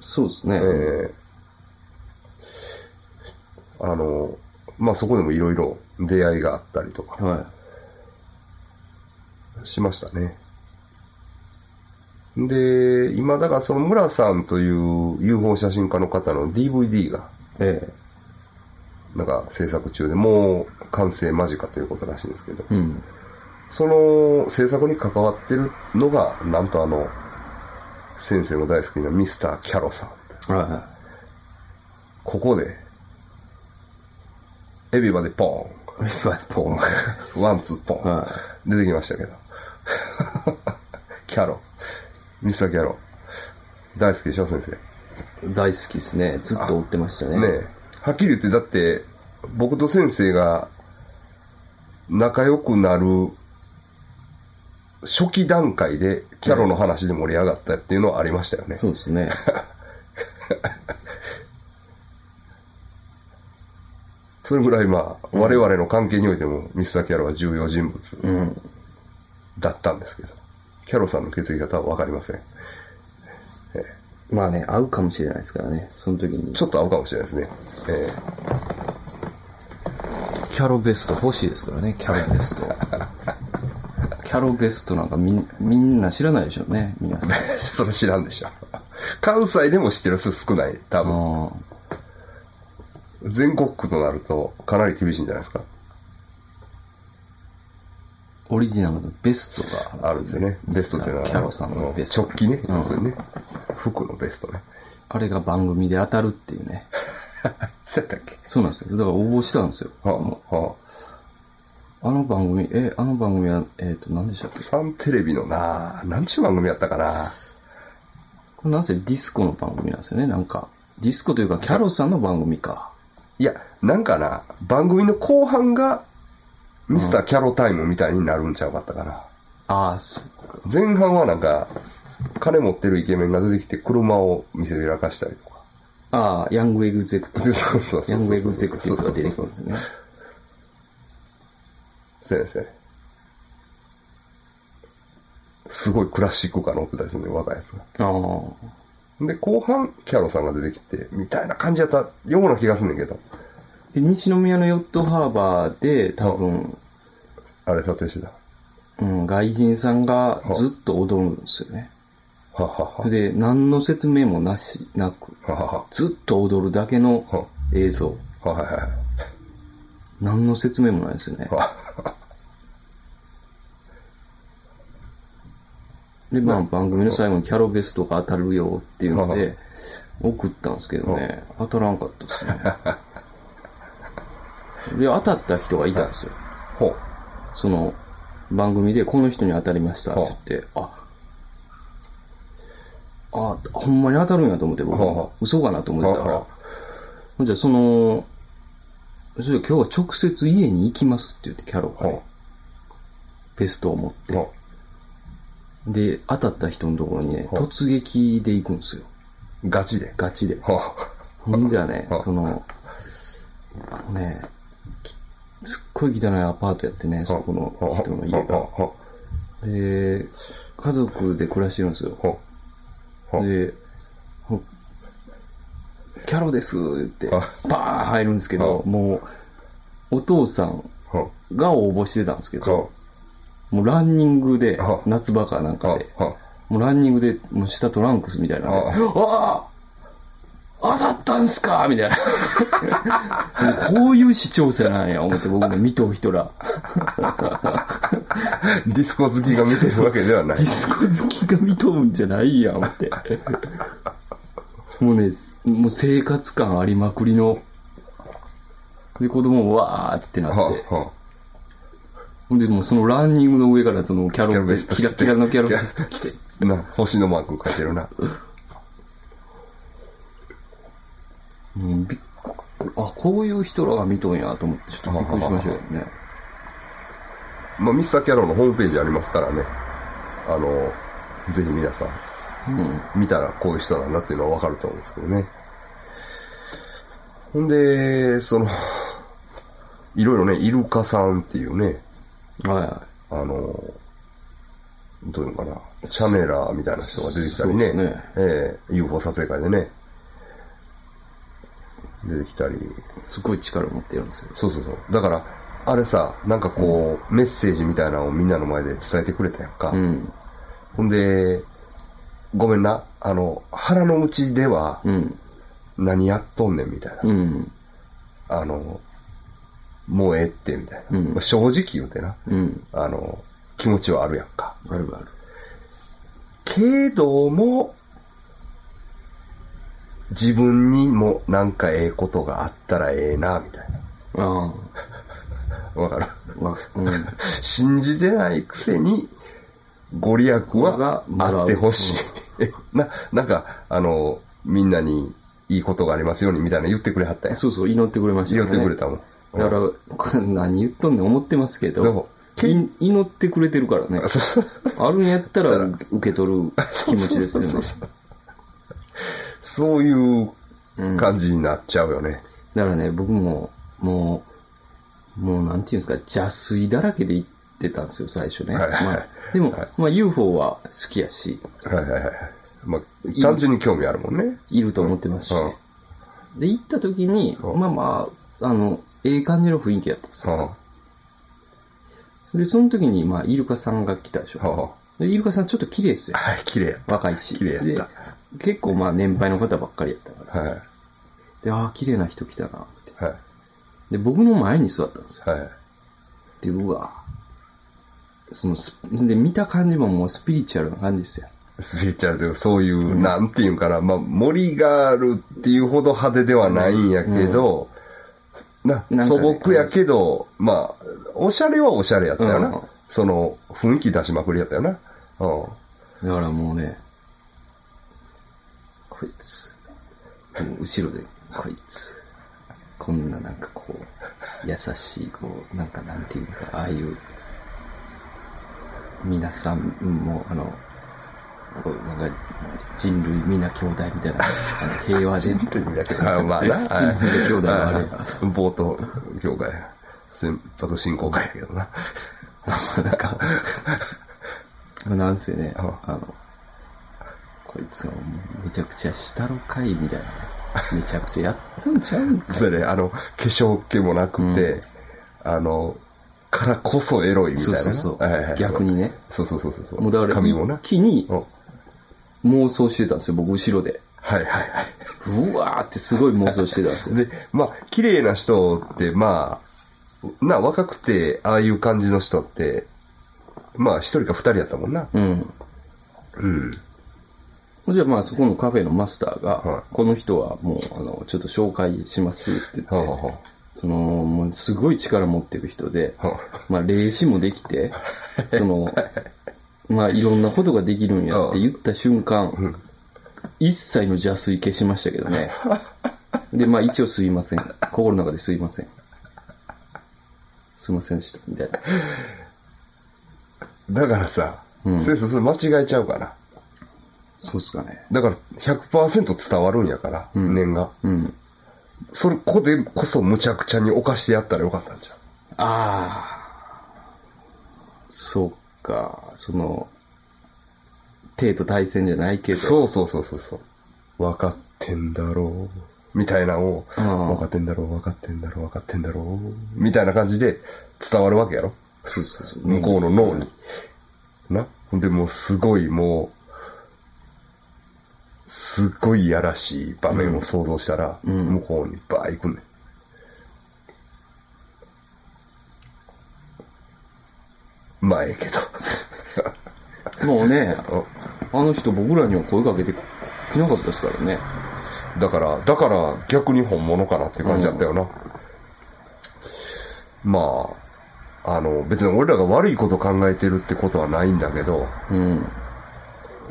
そうですね。
ええあの、まあそこでもいろいろ出会いがあったりとか
は
しましたね。で、今だからその村さんという UFO 写真家の方の DVD が
い。え
なんか制作中でもう完成間近ということらしいんですけど、
え。うん。
その制作に関わってるのが、なんとあの、先生の大好きなミスター・キャロさん。
は
ここで、エビバディポ
ポン。
ーン。ワン、ツー、ポーン。
は
出てきましたけど。キャロ。ミスターキャロ。大好きでしょ、先生。
大好きですね。ずっと追ってましたね。
ねえ。はっきり言って、だって、僕と先生が仲良くなる初期段階でキャロの話で盛り上がったっていうのはありましたよね。
そうですね。
それぐらいまあ、我々の関係においてもミスターキャロは重要人物
うん。
だったんですけど、キャロさんの血液型はわかりません。
まあね、合うかもしれないですからね。その時に。
ちょっと合うかもしれないですね。え
キャロベスト欲しいですからね、キャロベスト。キャロベストなんかみんみんな知らないでしょうね、皆さん。
え それ知らんでしょ。関西でも知ってる人少ない。多分。
あ
全国区となるとかなり厳しいんじゃないですか。
オリジナルのベストが
あるんですよね。ベストっていうのは。
キャロさんのベスト。
直帰ね。
うん
ね。服のベストね。
あれが番組で当たるっていうね。
そうやったっけ？
そうなんですよ。だから応募したんですよ。
は
も
あ、は
うあの番組、え、あの番組は、えっ、と、何でしたっけ？
あ。サンテレビのな何ちゅう番組やったかな？
これなんせディスコの番組なんですよね、なんか。ディスコというか、キャロさんの番組か。
いや、なんかな、番組の後半が、ミスターキャロタイムみたいになるんちゃうかったかな。
ああ、そっか。
前半はなんか、金持ってるイケメンが出てきて車を見せびらかしたりとか。
ああ、ヤングエグゼクティブ。
そうそうそうそう
ヤングエグゼクティブが出てくるんですね。
そうやねそうやね。すごいクラシックカー乗ってたりするね、若いやつが。
ああ。
で、後半、キャロさんが出てきて、みたいな感じやったような気がすんねんけど。
で、西宮のヨットハーバーで、多分、
あれ撮影してた。
うん、外人さんがずっと踊るんですよね。
ははは。
で、何の説明もなし、なく、
ははは。
ずっと踊るだけの
は
映像。
ははいはい。
何の説明もないですよね。
は
で、まあ、番組の最後にキャロベストが当たるよっていうの
は
で、送ったんですけどね、当たらんかったですね。で、当たった人がいたんですよ。その、番組でこの人に当たりましたって言って、あ、あ、ほんまに当たるんやと思って僕。
はあはあ、
嘘かなと思ってた
はあは
ら、ほんじゃその、それ今日は直接家に行きますって言ってキャロがね
は
ベストを持って、
は
で、当たった人のところにね、
はあ
突撃で行くんですよ。
ガチで？
ガチで。
は
ほんじゃね
は、あ
その、あのね、きすっごい汚いアパートやってね、そこの人の家が。
は
で、家族で暮らしてるんですよ。で、ほキャロですって言って
は、
バーン入るんですけど、
は
もう、お父さん
は
が応募してたんですけ
は
ど、もうランニングで
は、
夏場かなんかで、
は
もうランニングで、もう下トランクスみたいな。あ。あ当たったんすか！みたいな。こういう視聴者なんや、思って僕も見とう人ら。
ディスコ好きが見てるわけではない。
ディ。スコ好きが見とうんじゃないやん、思って。もうね、もう生活感ありまくりの。で、子供もわーってな
は
って。
は
ほんで、もうそのランニングの上からそのキャロ
ベスト
キラキラのキャロベスト着て。
な、星のマーク書いてるな。
うん、びっあ、こういう人らが見とんやと思って、ちょっとびっくりしましたよね。
まあ、ミスターキャロのホームページありますからね。あの、ぜひ皆さん、
うん。
見たらこういう人なんだっていうのはわかると思うんですけどね。ほんで、その、いろいろね、イルカさんっていうね、
はいは
あの、どういうのかな、チャネラーみたいな人が出てきたりね、
ね
ええ UFO 撮影会でね、出てきたり、
い。すごい力を持ってるんですよ。
そうそうそう。だから、あれさ、なんかこう、メッセージみたいなのをみんなの前で伝えてくれたやんか。
うん。
ほんで、ごめんな、あの、腹の内では
うん。
何やっとんねんみたいな。
うん。
あの、もうええって、みたいな。
うん
まあ正直言うてな。
うん。
あの、気持ちはあるやんか。
あるある。
けども、自分にもなんかええことがあったらええな、みたいな。
あ
わかる？
うん。
信じてないくせに、ご利益はあってほしい。な、なんか、あの、みんなにいいことがありますようにみたいな言ってくれはったやん。
そうそう、祈ってくれましたね。
ってくれたもん。
だから、何言っとんねん思ってますけ
で
ど祈ってくれてるからね。あるんやったら受け取る 気持ちですよね
そう。いう感じになっちゃうよね。
だからね、僕も、もう、もうなんていうんですか、邪推だらけで行ってたんですよ、最初ね。
はいはいはい
まあ、でも、まあ UFO は好きやし、
はいはいはい。まあ、単純に興味あるもんね。
いると思ってますし、
うん
ねで、行った時に、
うん
まあまあ、あの、ええ感じの雰囲気やったんですよ。
は
で、その時に、まあ、イルカさんが来たでし
あ、
ょ。
は
で、イルカさんちょっと綺麗ですよ
あ、。はい、綺麗やっ
若いし。
綺麗やった
で、結構まあ年配の方ばっかりやったから。
た。はい。
で、ああ、綺麗な人来たな、って。
はい。
で、僕の前に座ったんですよ。
はい。
で、うわそのス、で、見た感じももうスピリチュアルな感じですよ。
スピリチュアルというか、そういう、なんていうんかな、まあ、森があるっていうほど派手ではないんやけど、な、素
なんかね
朴やけど、まあ、おしゃれはおしゃれやったよな。
うん
その、雰囲気出しまくりやったよな。うん。
だからもうね、こいつ、後ろで、こいつ、こんななんかこう、優しい、こう、なんかなんていうか、ああいう、皆さんも、あの、こうなんか人類皆兄弟みたいな、あの平和で、
あまあな。
人類兄弟のあれが、
冒頭、教会。船舶振興会やけどな。
なんか、なんせね、
うん
あの、こいつはもうめちゃくちゃしたろかいみたいなね、めちゃくちゃやったんちゃうんか
それ、あの、化粧気もなくて、あの、からこそエロいみたいなな。
そうそうそう
はいはいはい
逆にね。
そうそうそうそうそう。
もうだから
髪もな
に
うん
妄想してたんですよ、僕後ろで。
はいはいは
うわーってすごい妄想してたんです
い。
よ。
で、まあ、綺麗な人って、まあ、な、若くて、ああいう感じの人って、まあ、一人か二人やったもんな。
うん。
うん。
じゃあまあそこのカフェのマスターが、
はい
この人はもうあの、ちょっと紹介しますって言って、
はあはあは
その、もうすごい力持ってる人で、
は
まあ霊視もできて、その、まあいろんなことができるんやって言った瞬間、一切の邪推消しましたけどね。で、まあ一応すいません。心の中ですいません。すいませんでした。みたいな。
だからさ、先生それ間違えちゃうから。
そうっすかね。
だから100%伝わるんやから、念が。
うん。
それ、ここでこそむちゃくちゃに犯してやったらよかったんじゃん。
ああ。そうか。その、帝と対戦じゃないけど。
そうそうそうそうそう。分かってんだろう。みたいなのを、
うん
分かってんだろう、分かってんだろう、分かってんだろう。みたいな感じで伝わるわけやろ。
そうそうそう。
向こうの脳に。な。ほんでもうすごいもう、すごいやらしい場面を想像したら、向こうにバー行くねん。まあええけど。
もうね、あの人僕らには声かけてきなかったですからね。
だから、だから逆に本物かなって感じだったよな。まあ、あの、別に俺らが悪いこと考えてるってことはないんだけど、
うん。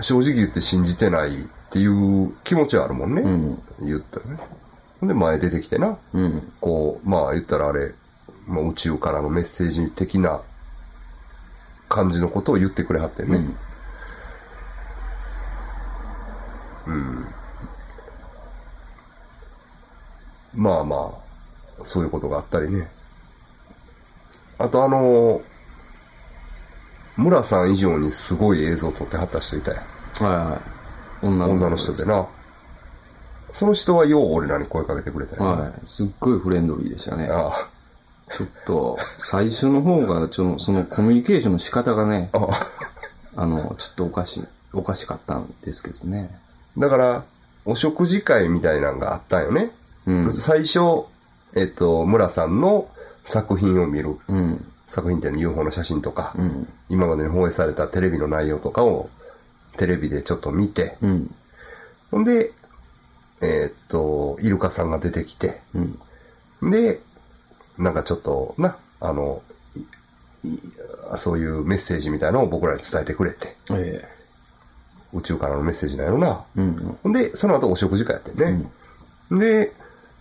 正直言って信じてないっていう気持ちはあるもんね。
ん
言ったらね。ほんで前出てきてな、
うん。
こう、まあ言ったらあれ、まあ宇宙からのメッセージ的な感じのことを言ってくれはってんね。
うん。
まあまあ、そういうことがあったりね。あとあの村さん以上にすごい映像を撮ってはった人いたよ。
はいはい。女の子
女の人でな。その人はよう俺らに声かけてくれたよ、
はい。すっごいフレンドリーでしたね。
あ
ちょっと、最初の方が、ちょそのコミュニケーションの仕方がね、
あ。あ
あの、ちょっとおかしい、おかしかったんですけどね。
だから、お食事会みたいなのがあったんよね。
うん。
最初、えっと、村さんの作品を見る。
うん。
作品っていうの UFO の写真とか、
うん。
今までに放映されたテレビの内容とかをテレビでちょっと見て、
うん。
ほんで、えーっと、イルカさんが出てきて、
うん。
で、なんかちょっと、な、あの、そういうメッセージみたいなのを僕らに伝えてくれて、
え
宇宙からのメッセージなんやろな。
えうん。
ほんで、その後お食事会やってね。で、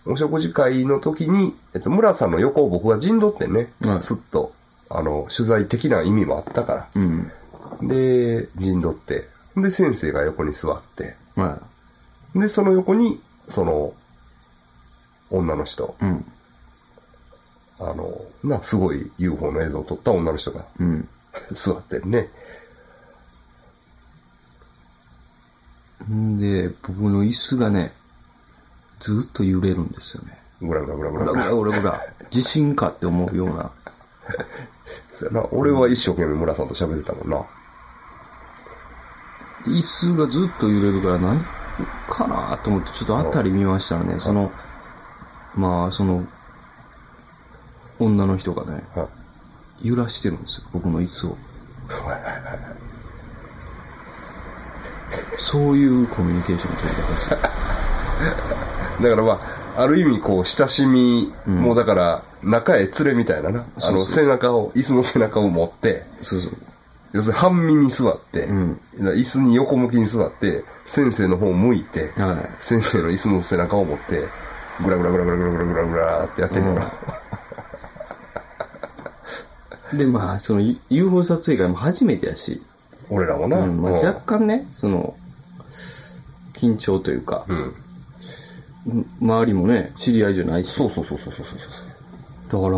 お食事会の時に、えっと、村さんの横を僕が陣取ってね、
はい
すっと、あの、取材的な意味もあったから。
うん。
で、陣取って、で、先生が横に座って、
は
で、その横に、その、女の人、
い。うん。
あの、な、すごい UFO の映像を撮った女の人が
うん。
座ってるね。
んで、僕の椅子がね、ずっと揺れるんですよね。
ぐらぐらぐらぐ
ぐらぐら
らぐら。
ぐら。地震かって思うような。
そうやな。俺は一生懸命村さんと喋ってたもんな。
椅子がずっと揺れるから何かなと思ってちょっとあたり見ましたらね、その、まあ、その、女の人がね、
はい
揺らしてるんですよ、僕の椅子を。そういうコミュニケーションの取り方ですよ。
だからまあ、ある意味こう、親しみ、もうだから、中へ連れみたいなな。あの、
そうそう
背中を、椅子の背中を持って、
そうそう。
要するに半身に座って、
ん
だから椅子に横向きに座って、先生の方を向いて、
は
先生の椅子の背中を持って、ぐらぐらぐらぐらぐらぐらぐらぐらってやってるから。
い。で、まあ、その UFO 撮影会も初めてやし、
俺らもな。
うんまあ、
うん
若干ね、その、緊張というか、
うん。
周りもね、知り合いじゃないし、
そうそうそうそうそうそう。
だから、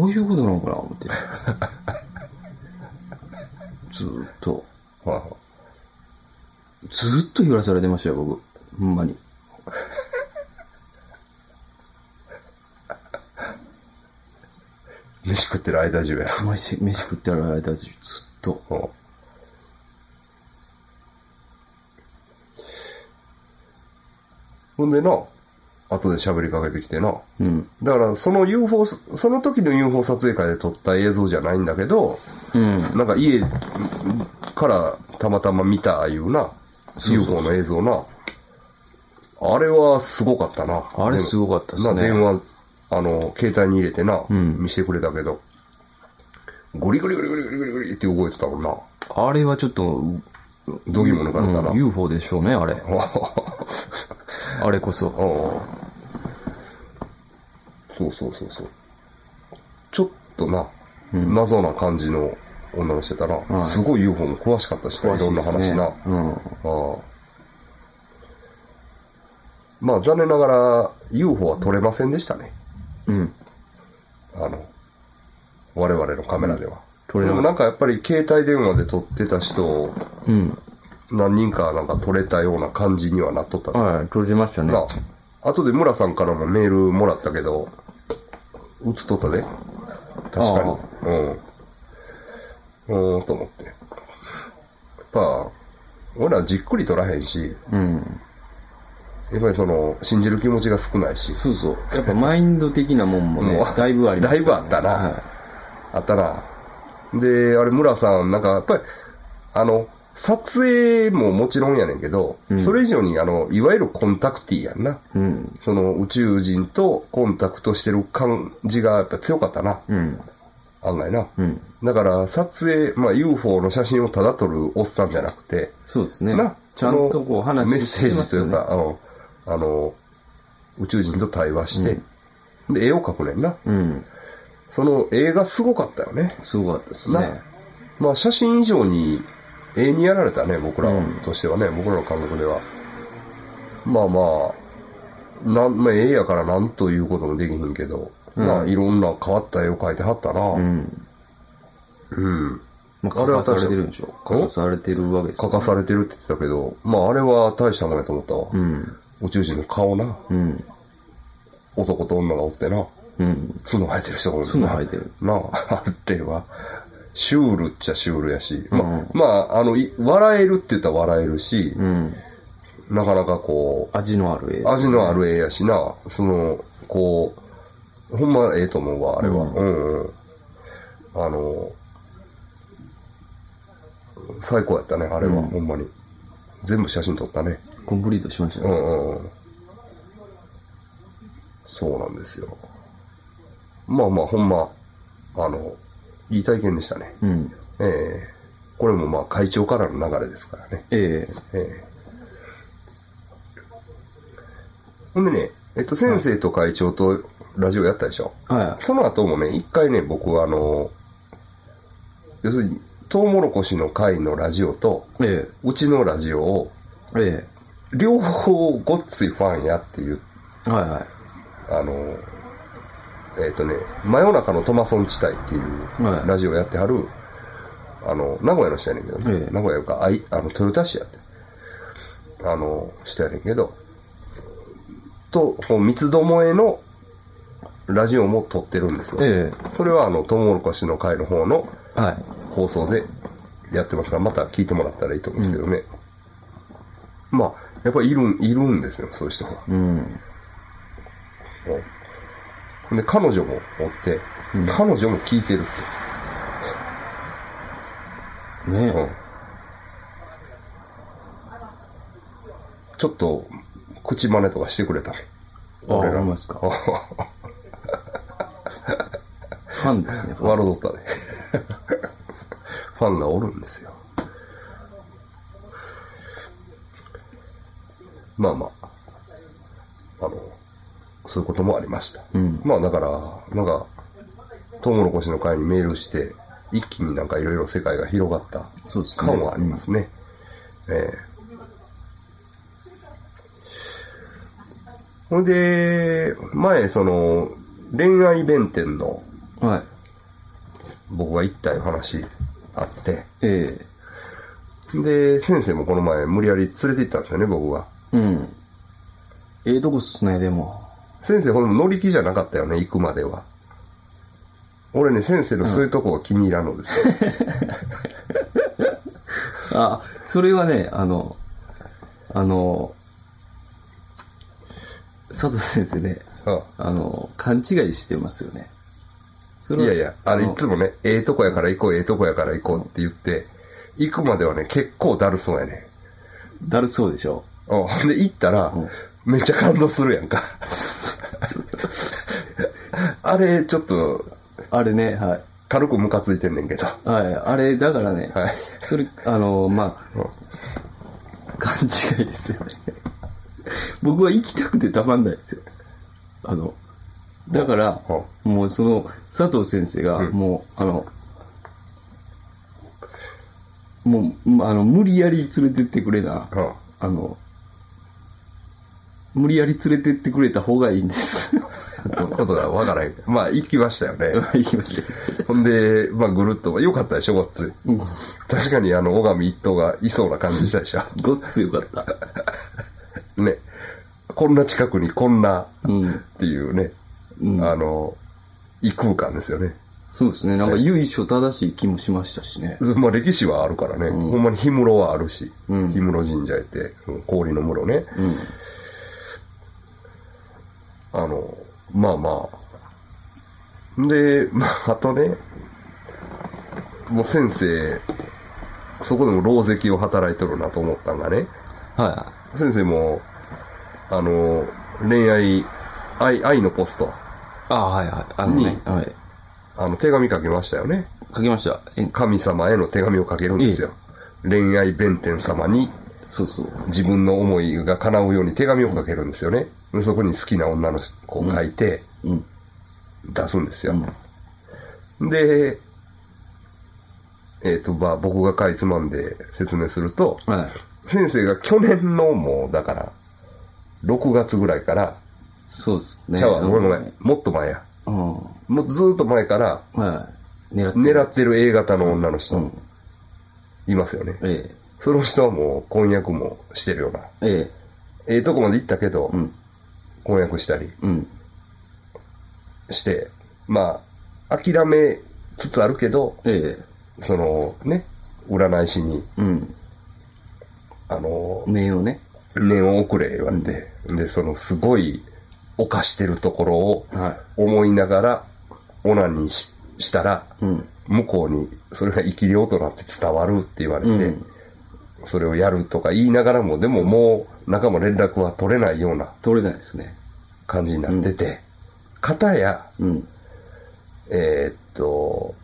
どういうことなのかな、思って。ずーっと、
はいはい
ずーっと揺らされてましたよ、僕。ほんまに。
飯食ってる間中や。
飯、飯食ってる間中ずっと。
うんほんでな、後で喋りかけてきてな。
うん。
だから、その UFO、その時の UFO 撮影会で撮った映像じゃないんだけど、
うん。
なんか家からたまたま見たいうな、UFO の映像な。あれはすごかったな。
あれすごかったっすね
な、電話、あの、携帯に入れてな、
ん
見せてくれたけど、ゴリゴリゴリゴリゴリゴリゴリって動いてたもんな。
あれはちょっと、
どぎも抜かれたな。
うん UFO でしょうね、あれ。あれこそ。
うんそうそうそうそう。ちょっとな、謎な感じの女の人やったな。
はい
すごい UFO も詳しかったしな、いろんな話な。
うん。
ああまあ残念ながら UFO は撮れませんでしたね。
うん。
あの、我々のカメラでは。
撮れなかった
でもなんかやっぱり携帯電話で撮ってた人、
うん。
何人かなんか撮れたような感じにはなっとったな。
はい、撮れましたね。
なあ後で村さんからもメールもらったけど、映っとったで。確かに。うん。うーん、と思って。やっぱ、俺らじっくり撮らへんし、
うん。
やっぱりその、信じる気持ちが少ないし。
そうそう。やっぱマインド的なもんもね
もう、
だいぶあります
だいぶあったな。
は
あったな。で、あれ、村さん、なんか、やっぱり、あの、撮影ももちろんやねんけど、それ以上に、あの、いわゆるコンタクティやんな。
い。うん。
その宇宙人とコンタクトしてる感じがやっぱ強かったな。
うん。
案外な。
うん。
だから、撮影、まあ UFO の写真をただ撮るおっさんじゃなくて、
そうですね
な。、
ちゃんとこう
その
話
メッセージという
ね。
か、うんあの、宇宙人と対話して、で、絵を描くねんな。
うん。
その絵がすごかったよね。
すごかったです
な
ね。
まあ写真以上に絵にやられたね、僕ら
うん
としてはね、僕らの感覚では。まあまあ、なん、まあ絵やからなんということもできひんけど、まあいろんな変わった絵を描いてはったな。
う
うん。
ん。まあ、
あれは
書かされてるんでしょ？書かされてるわけですよ
描かされてるって言ってたけど、まああれは大したもんやと思ったわ。
うん。
宇宙人の顔な。
うん。
男と女がおってな。
うん。
角生えてる人がおるな
角生えてる。
なあ、あれは、シュールっちゃシュールやし、ま
うん
まあ、あの、い笑えるって言ったら笑えるし、
うん。
なかなかこう、
味のある絵ですね
味のある絵やしな、その、こう、ほんまええと思うわ、あれは。
うん
うん、うん、あの、最高やったね、あれは、
うん
ほんまに。全部写真撮ったね。
コンプリートしましたね。
うんうんうん。そうなんですよ。まあまあ、ほんま、あの、いい体験でしたね。
うん。
ええこれもまあ会長からの流れですからね。
ええ
ええほんでね、えっと、先生と会長とラジオやったでしょ？
は
その後もね、一回ね、僕はあの、要するに、トウモロコシの会のラジオと、
い。え
うちのラジオを、
ええ
両方ごっついファンやっていう、
えはいはい。
あの、えっ、とね、真夜中のトマソン地帯っていう
はい
ラジオやってはる、あの、名古屋の人やねんけどね。
ええ
名古屋か、あい、あの、豊田市やって。あの、人やねんけど、と、こう三つどもえのラジオも撮ってるんですよ。
え
それはあの、トウモロコシの会の方の。放送でやってますから、また聞いてもらったらいいと思うんですけどね。まあ、やっぱりいるん、いるんですよ、そういう人が。
うん。
で、彼女もおって、彼女も聞いてるって。
ね
うん。ちょっと、口真似とかしてくれた俺ら
ほんまですか ファンですね、ファン。
笑うとったね。ファンがおるんですよ。まあまあ、あの、そういうこともありました。
うん
まあだから、なんか、トウモロコシの会にメールして、一気になんかいろいろ世界が広がった
そうですね
感はありますね。ええほんで、前、その、恋愛弁天の
はい。
僕が行ったいう話あって、
え
で、先生もこの前無理やり連れて行ったんですよね、僕が。
えうん。ええとこっすね、でも。
先生、これも乗り気じゃなかったよね、行くまでは。俺ね、先生のそういうとこが気に入らんのですよ。
あ、それはね、あの、あの、佐藤先生ね、
あ
あの、勘違いしてますよね。
いやいや、あれ
の
いつもね、ええとこやから行こう、ええとこやから行こうって言って、行くまではね、結構だるそうやね。
だるそうでしょ。
うんで、行ったら、めっちゃ感動するやんか。あれ、ちょっと、
あれね、はい。
軽くムカついてんねんけど。
はい、あれ、だからね、
はい
それ、あの、ま
うん
あ、勘違いですよね。僕は行きたくてたまんないですよ。あの、だから、もうその、佐藤先生が、
うん
もう、あの、もう、あの、無理やり連れてってくれな、
うん
あの、無理やり連れてってくれた方がいいんです。
ということがわからへん。まあ、行きましたよね。
行きましたよ。
ほんで、まあ、ぐるっと、よかったでしょ、ごっつい。
うん
確かに、あの、小上一頭がいそうな感じしたでしょ。
ごっつよかった。
ね。こんな近くにこんな、
うん。
っていうね、
うん
あの、異空間ですよね。
そうですね。なんか由緒正しい気もしましたしね。
まあ歴史はあるからね、
ん
ほんまに氷室はあるし、
うん
氷室神社へって、その氷の室ね。
うん。
あの、まあまあ。で、まあ、あとね、もう先生、そこでも牢石を働いとるなと思ったんがね、
は
先生も、あの、恋愛、愛、愛のポスト、
い。あはいはい。あのね
に、
はい。
あの、手紙書きましたよね。
書きました。え、
神様への手紙を書けるんですよ。恋愛弁天様に
そうそう。
自分の思いが叶うように手紙を書けるんですよね。でそこに好きな女の子を書いて
うん。
出すんですよ。で、えっ、と、まあ僕がかいつまんで説明すると、
はい。
先生が去年のもう、だから、6月ぐらいから、
そうですね。
ちゃうわ、ごめんごめ
うん
ん、もっと前や。
うん。
もうずーっと前から、
はい。狙って
狙ってる A 型の女の人、
うん。
いますよね。
え
その人はもう婚約もしてるような。
え。え
ええとこまで行ったけど、
え。うん。
婚約したり
うん。
して、まあ、諦めつつあるけど、
ええ。
そのね、占い師に、
うん。
あの、
念をね。
念を送れ言われて、で、そのすごい犯してるところを
は
思いながら、オナニーししたら、
い。うん。
向こうにそれが生き量となって伝わるって言われて、
うん
それをやるとか言いながらも、でももう仲間連絡は取れないような
取れないですね。
感じになってて、片や、
うん。
えーっと、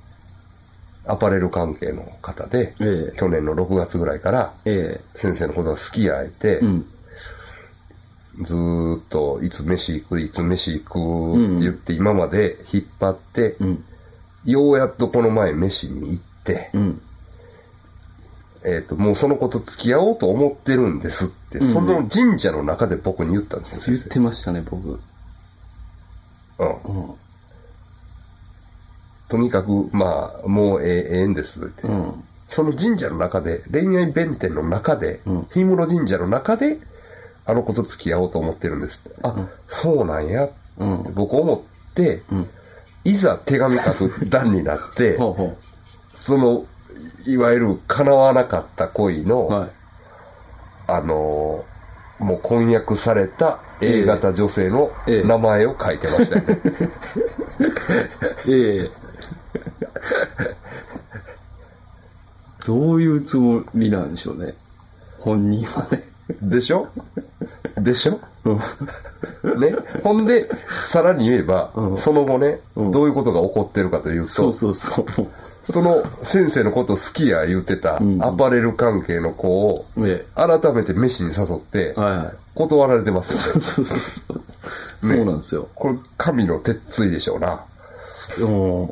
アパレル関係の方で、
ええ
去年の6月ぐらいから、
え
先生のことが好きや言って、
えうん。
ずーっと、いつ飯行く、いつ飯行くって言って、今まで引っ張って、
うん。
ようやっとこの前飯に行って、
うん。
えっ、と、もうその子と付き合おうと思ってるんですって、
うん
その神社の中で僕に言ったんですよ、
言っ
先
てましたね、僕。
生。うん。
うん。
とにかく、まあ、もうええええんですって。
うん。
その神社の中で、恋愛弁天の中で、
うん
氷室神社の中で、あの子と付き合おうと思ってるんですって。あ、
うん
そうなんや、
うん。
僕思って、
うん。
いざ手紙書く段になって、
ほうほ
その、いわゆる叶わなかった恋の、
う。はい。
あのーもう婚約された A 型女性の
ええ
名前を書いてましたよね。
ええどういうつもりなんでしょうね。本人はね。
でしょ？でしょ？
うん。
ね。ほんで、さらに言えば、
うん
その後ね、
うん
どういうことが起こってるかというと、
そうそうそう。
その先生のこと好きや言ってた
ん
アパレル関係の子を、
え
改めて飯に誘って
え。、はいはい。
断られてますよね。
そうそうそう。そうなんですよ。
これ、神の鉄槌でしょうな。
うん。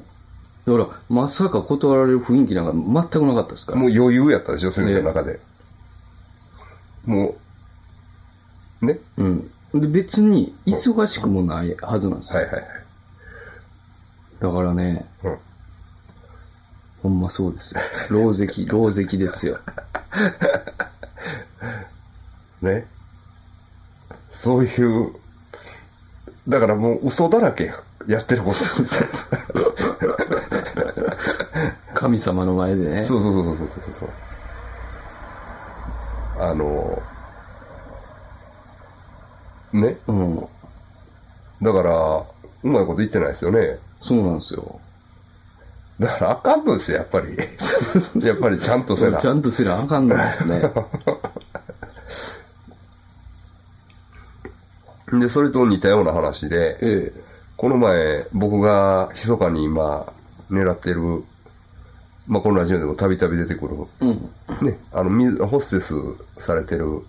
だから、まさか断られる雰囲気なんか全くなかったですから。
もう余裕やったでしょ、先生の中で。もう、ね。
うん。で、別に忙しくもないはずなんですよ。
はいはいはい。
だからね、
うん。
ほんまそうですよ。老石、老石ですよ。
ね。そういう、だからもう嘘だらけやん。やってること。
神様の前でね。
そうそうそうそうそうそうそう。あの、ね。
うん。
だから、うまいこと言ってないですよね。
そうなんですよ。
だからあかんのですよ、やっぱり。やっぱりちゃんとせな。
ちゃんとせなあかんのですね。
で、それと似たような話で、
え
この前、僕が密かに今、狙ってる、まあ、このラジオでもたびたび出てくる、
え。うん。
ね、あの、みホステスされてる、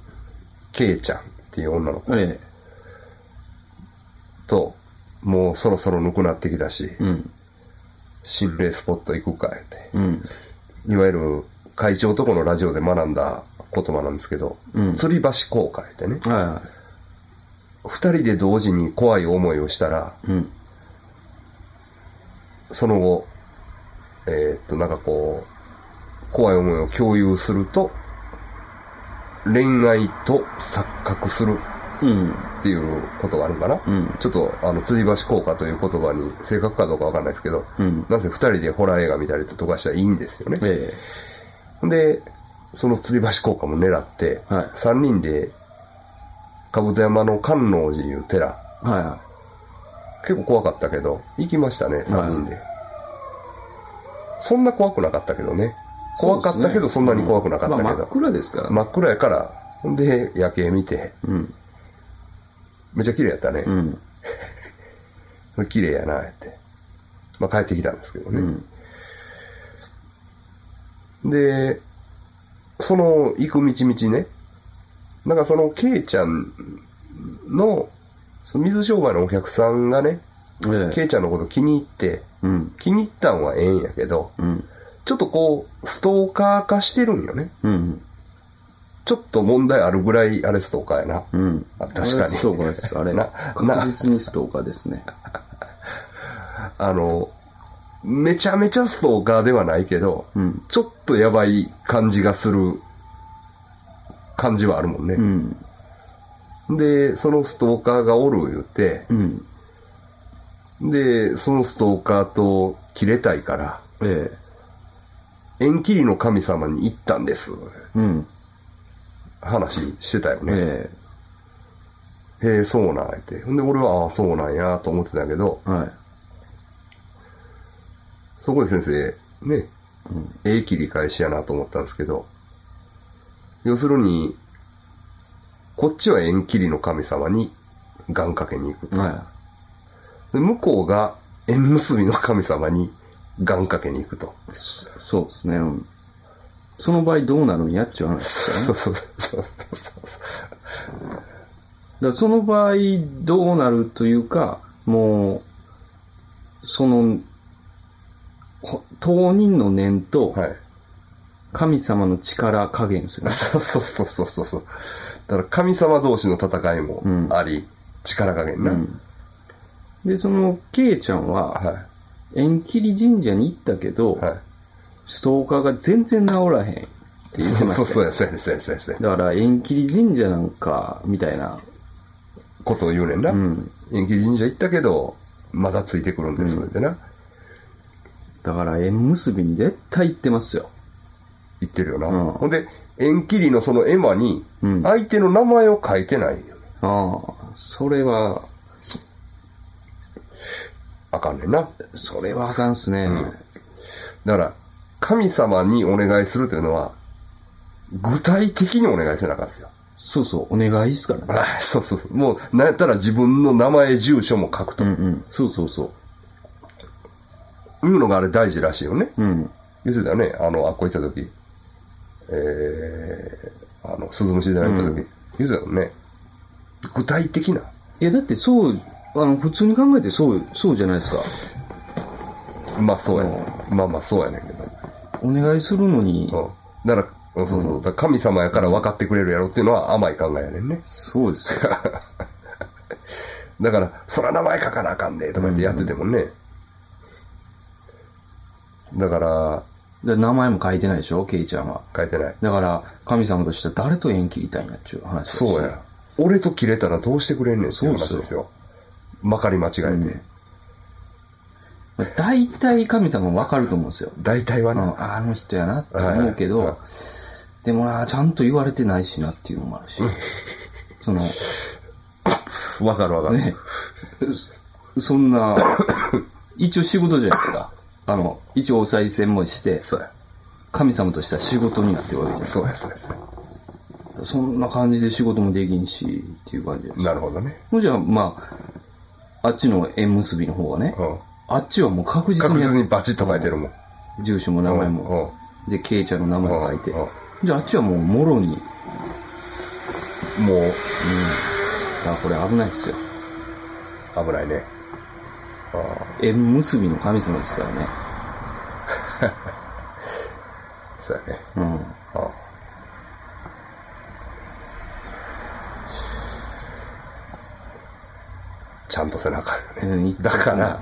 ケイちゃんっていう女の子
え
と、もうそろそろぬくなってきたし、
え。うん。
心霊スポット行くか、って。
うん。
いわゆる、会長とこのラジオで学んだ言葉なんですけど、
うん
吊り橋効果ってね、
はいは
二人で同時に怖い思いをしたら、
い。うん。
その後、えーっと、なんかこう、怖い思いを共有すると、恋愛と錯覚する
うん。
っていうことがあるかな。
うん
ちょっと、あの、吊り橋効果という言葉に正確かどうかわかんないですけど、
うん。
なぜ二人でホラー映画見たりとかしたらいいんですよね。
え
で、その吊り橋効果も狙って、
はい
三人で、かぶと山の観音寺いう寺、
え。はいは
結構怖かったけど、行きましたね、三人で。そんな怖くなかったけどね。
い。
怖かったけど、そんなに怖くなかったけど。
まあ真っ暗ですからね。
真っ暗やから、ほんで、夜景見て、
うん。
めっちゃ綺麗やったね。
うん。
こ れ綺麗やな、って。まあ帰ってきたんですけどね。
うん。
で、その行く道々ね、なんかそのケイちゃんの、その水商売のお客さんがね、
ええ。
ケイちゃんのこと気に入って、
うん。
気に入ったんはええんやけど、
うん。
ちょっとこう、ストーカー化してるんよね。
うん。
ちょっと問題あるぐらい、あれストーカーやな。
うん。
あ確かに
ストーカーです。あれ。
な
確実にストーカーですね。
あの、めちゃめちゃストーカーではないけど、
うん。
ちょっとやばい感じがする感じはあるもんね。
うん。
で、そのストーカーがおる言うて、
うん。
で、そのストーカーと切れたいから、
ええ。
縁切りの神様に行ったんです。
うん。
話してたよね。
え
へえ、そうなんやって。ほんで、俺は、ああ、そうなんや、と思ってたけど、
え。はい。
そこで先生、ね、ええ切り返しやなと思ったんですけど、要するに、こっちは縁切りの神様に願掛けに行くと。
は
で向こうが縁結びの神様に願掛けに行くと。
そそうですね。うんその場合どうなるんやっちゅう話ですからね。
そうそうそうそうそう。
だその場合どうなるというか、もう、その、ほ当人の念と
はい。
神様の力加減ですよね。
そうそうそうそうそうそう。だから神様同士の戦いもあり、力加減な。
で、その、ケイちゃんは、
は
縁切り神社に行ったけど、
い。はい。
ストーカーが全然治らへんって言ってましたよ
そうそうそうや、そうや、そうや、そうや、そうや。
だから、縁切り神社なんか、みたいな。
ことを言うねんな。
ん
縁切り神社行ったけど、まだついてくるんです、ってな。
だから、縁結びに絶対行ってますよ。
言ってるよな。
うん
ほんで、縁切りのその絵馬に、
うん
相手の名前を書いてないよね。
ああ、それは、
あかんねんな。
それはあかんっすね。
だから、神様にお願いするというのは、具体的にお願いせなあかんですよ。
そうそう、お願いっすからね。
あそうそうそう。もう、なんやったら自分の名前、住所も書くと。
うんうん。そうそうそ
いうのがあれ大事らしいよね。
う。うん。
言ってたよね。あの、あっこ行った時。えー、あの、鈴虫寺行った時。言ってたよね。具体的な。
いや、だってそう、あの、普通に考えてそう、そうじゃないですか。
まあそうやね。まあまあそうやねんけど。
お願いするのに、
うん。だから、そうそう。だ神様やから分かってくれるやろっていうのは甘い考えやねんね。
そうですよ。
だから、そら名前書かなあかんねとか言ってやっててもね。だから、
で名前も書いてないでしょ、ケイちゃんは。
書いてない。
だから、神様としては誰と縁切りたいんやっちゅう話
そうや。。俺と切れたらどうしてくれんねんっていう話ですよ。まかり間違えて。
まあ大体神様わかると思うんですよ。
大体はね。
うん、あの人やなって思うけど、
はいはい
でもな、ちゃんと言われてないしなっていうのもあるし。その、
わかるわかる。
ね、そそんな、一応仕事じゃないですか。あの、一応お賽銭もして、
そうや。
神様としては仕事になってるわけじゃないですか。
そうや、そうや、そうや。
そんな感じで仕事もできんし、っていう感じです。
なるほどね。
ほんじゃあ、まあ、あっちの縁結びの方はね、
うん。
あっちはもう確実
確
に
実にバチッと書いてるもん。
住所も名前も、で、ケイちゃんの名前も書いて
うんうん、
じゃああっちはもうもろに、
もう、
あ、これ危ないっすよ。
危ないね。あ
縁結びの神様ですからね。
あ、そうやね。
うん。
ああちゃんとせなあかんよね。
うん
だから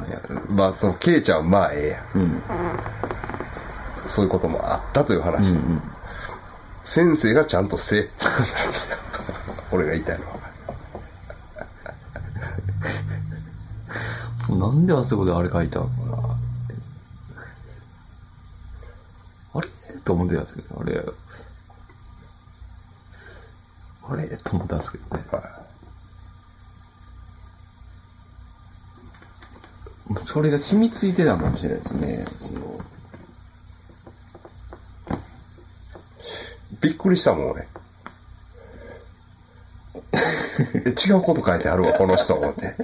まあ、その、ケイちゃんはまあええやん。
うん。
そういうこともあったという話。先生がちゃんとせえってことなんですよ。俺が言いたいのは。
なんであそこであれ書いたのかなあれ？と思ってたんですけど、あれ？あれ？と思ったんですけどね。それが染みついてたのかもしれないですね。その
びっくりしたもん、俺。え違うこと書いてあるわ、この人、思って。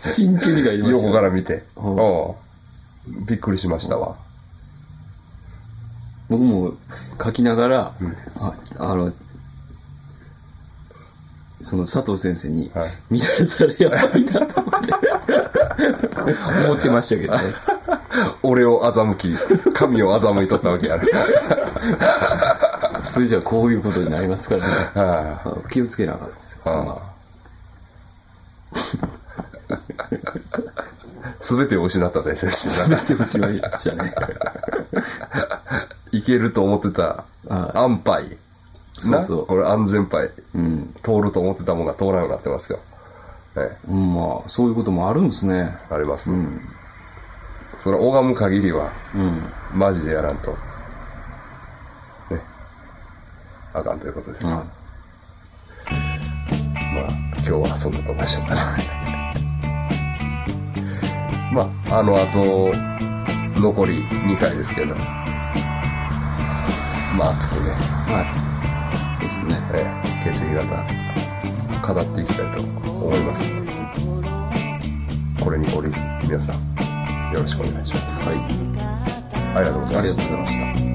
真剣に書いてましたよ
横から見て。
うん
うん。びっくりしましたわ。
僕も書きながら、ああの、その佐藤先生に
はい
見られたらやばいなと思って、思ってましたけどね。
俺を欺き、神を欺いとったわけやる。
それじゃあこういうことになりますからね。
は
あ気をつけなあかんですよ。
あすべてを失ったで先生が。
手打ちまいましたね。
いけると思ってた
はい
安牌。
そうそう
なこれ安全牌。
うん。
通ると思ってたもんが通らなくなってますよ。ええ、
うんまあ、そういうこともあるんですね。
あります。
うん。
それ拝む限りは、
うん。
マジでやらんと。ね。あかんということです。まあ、
は
今日はそんなとこでしょうかね。まあ、あの後、残り2回ですけど。まあ、熱くね、
い。はい。ですね。
ええ血液型語っていきたいと思いますので、これにごリス皆さん、よろしくお願いします。
はい。
ありがとうございました
ありがとうございました。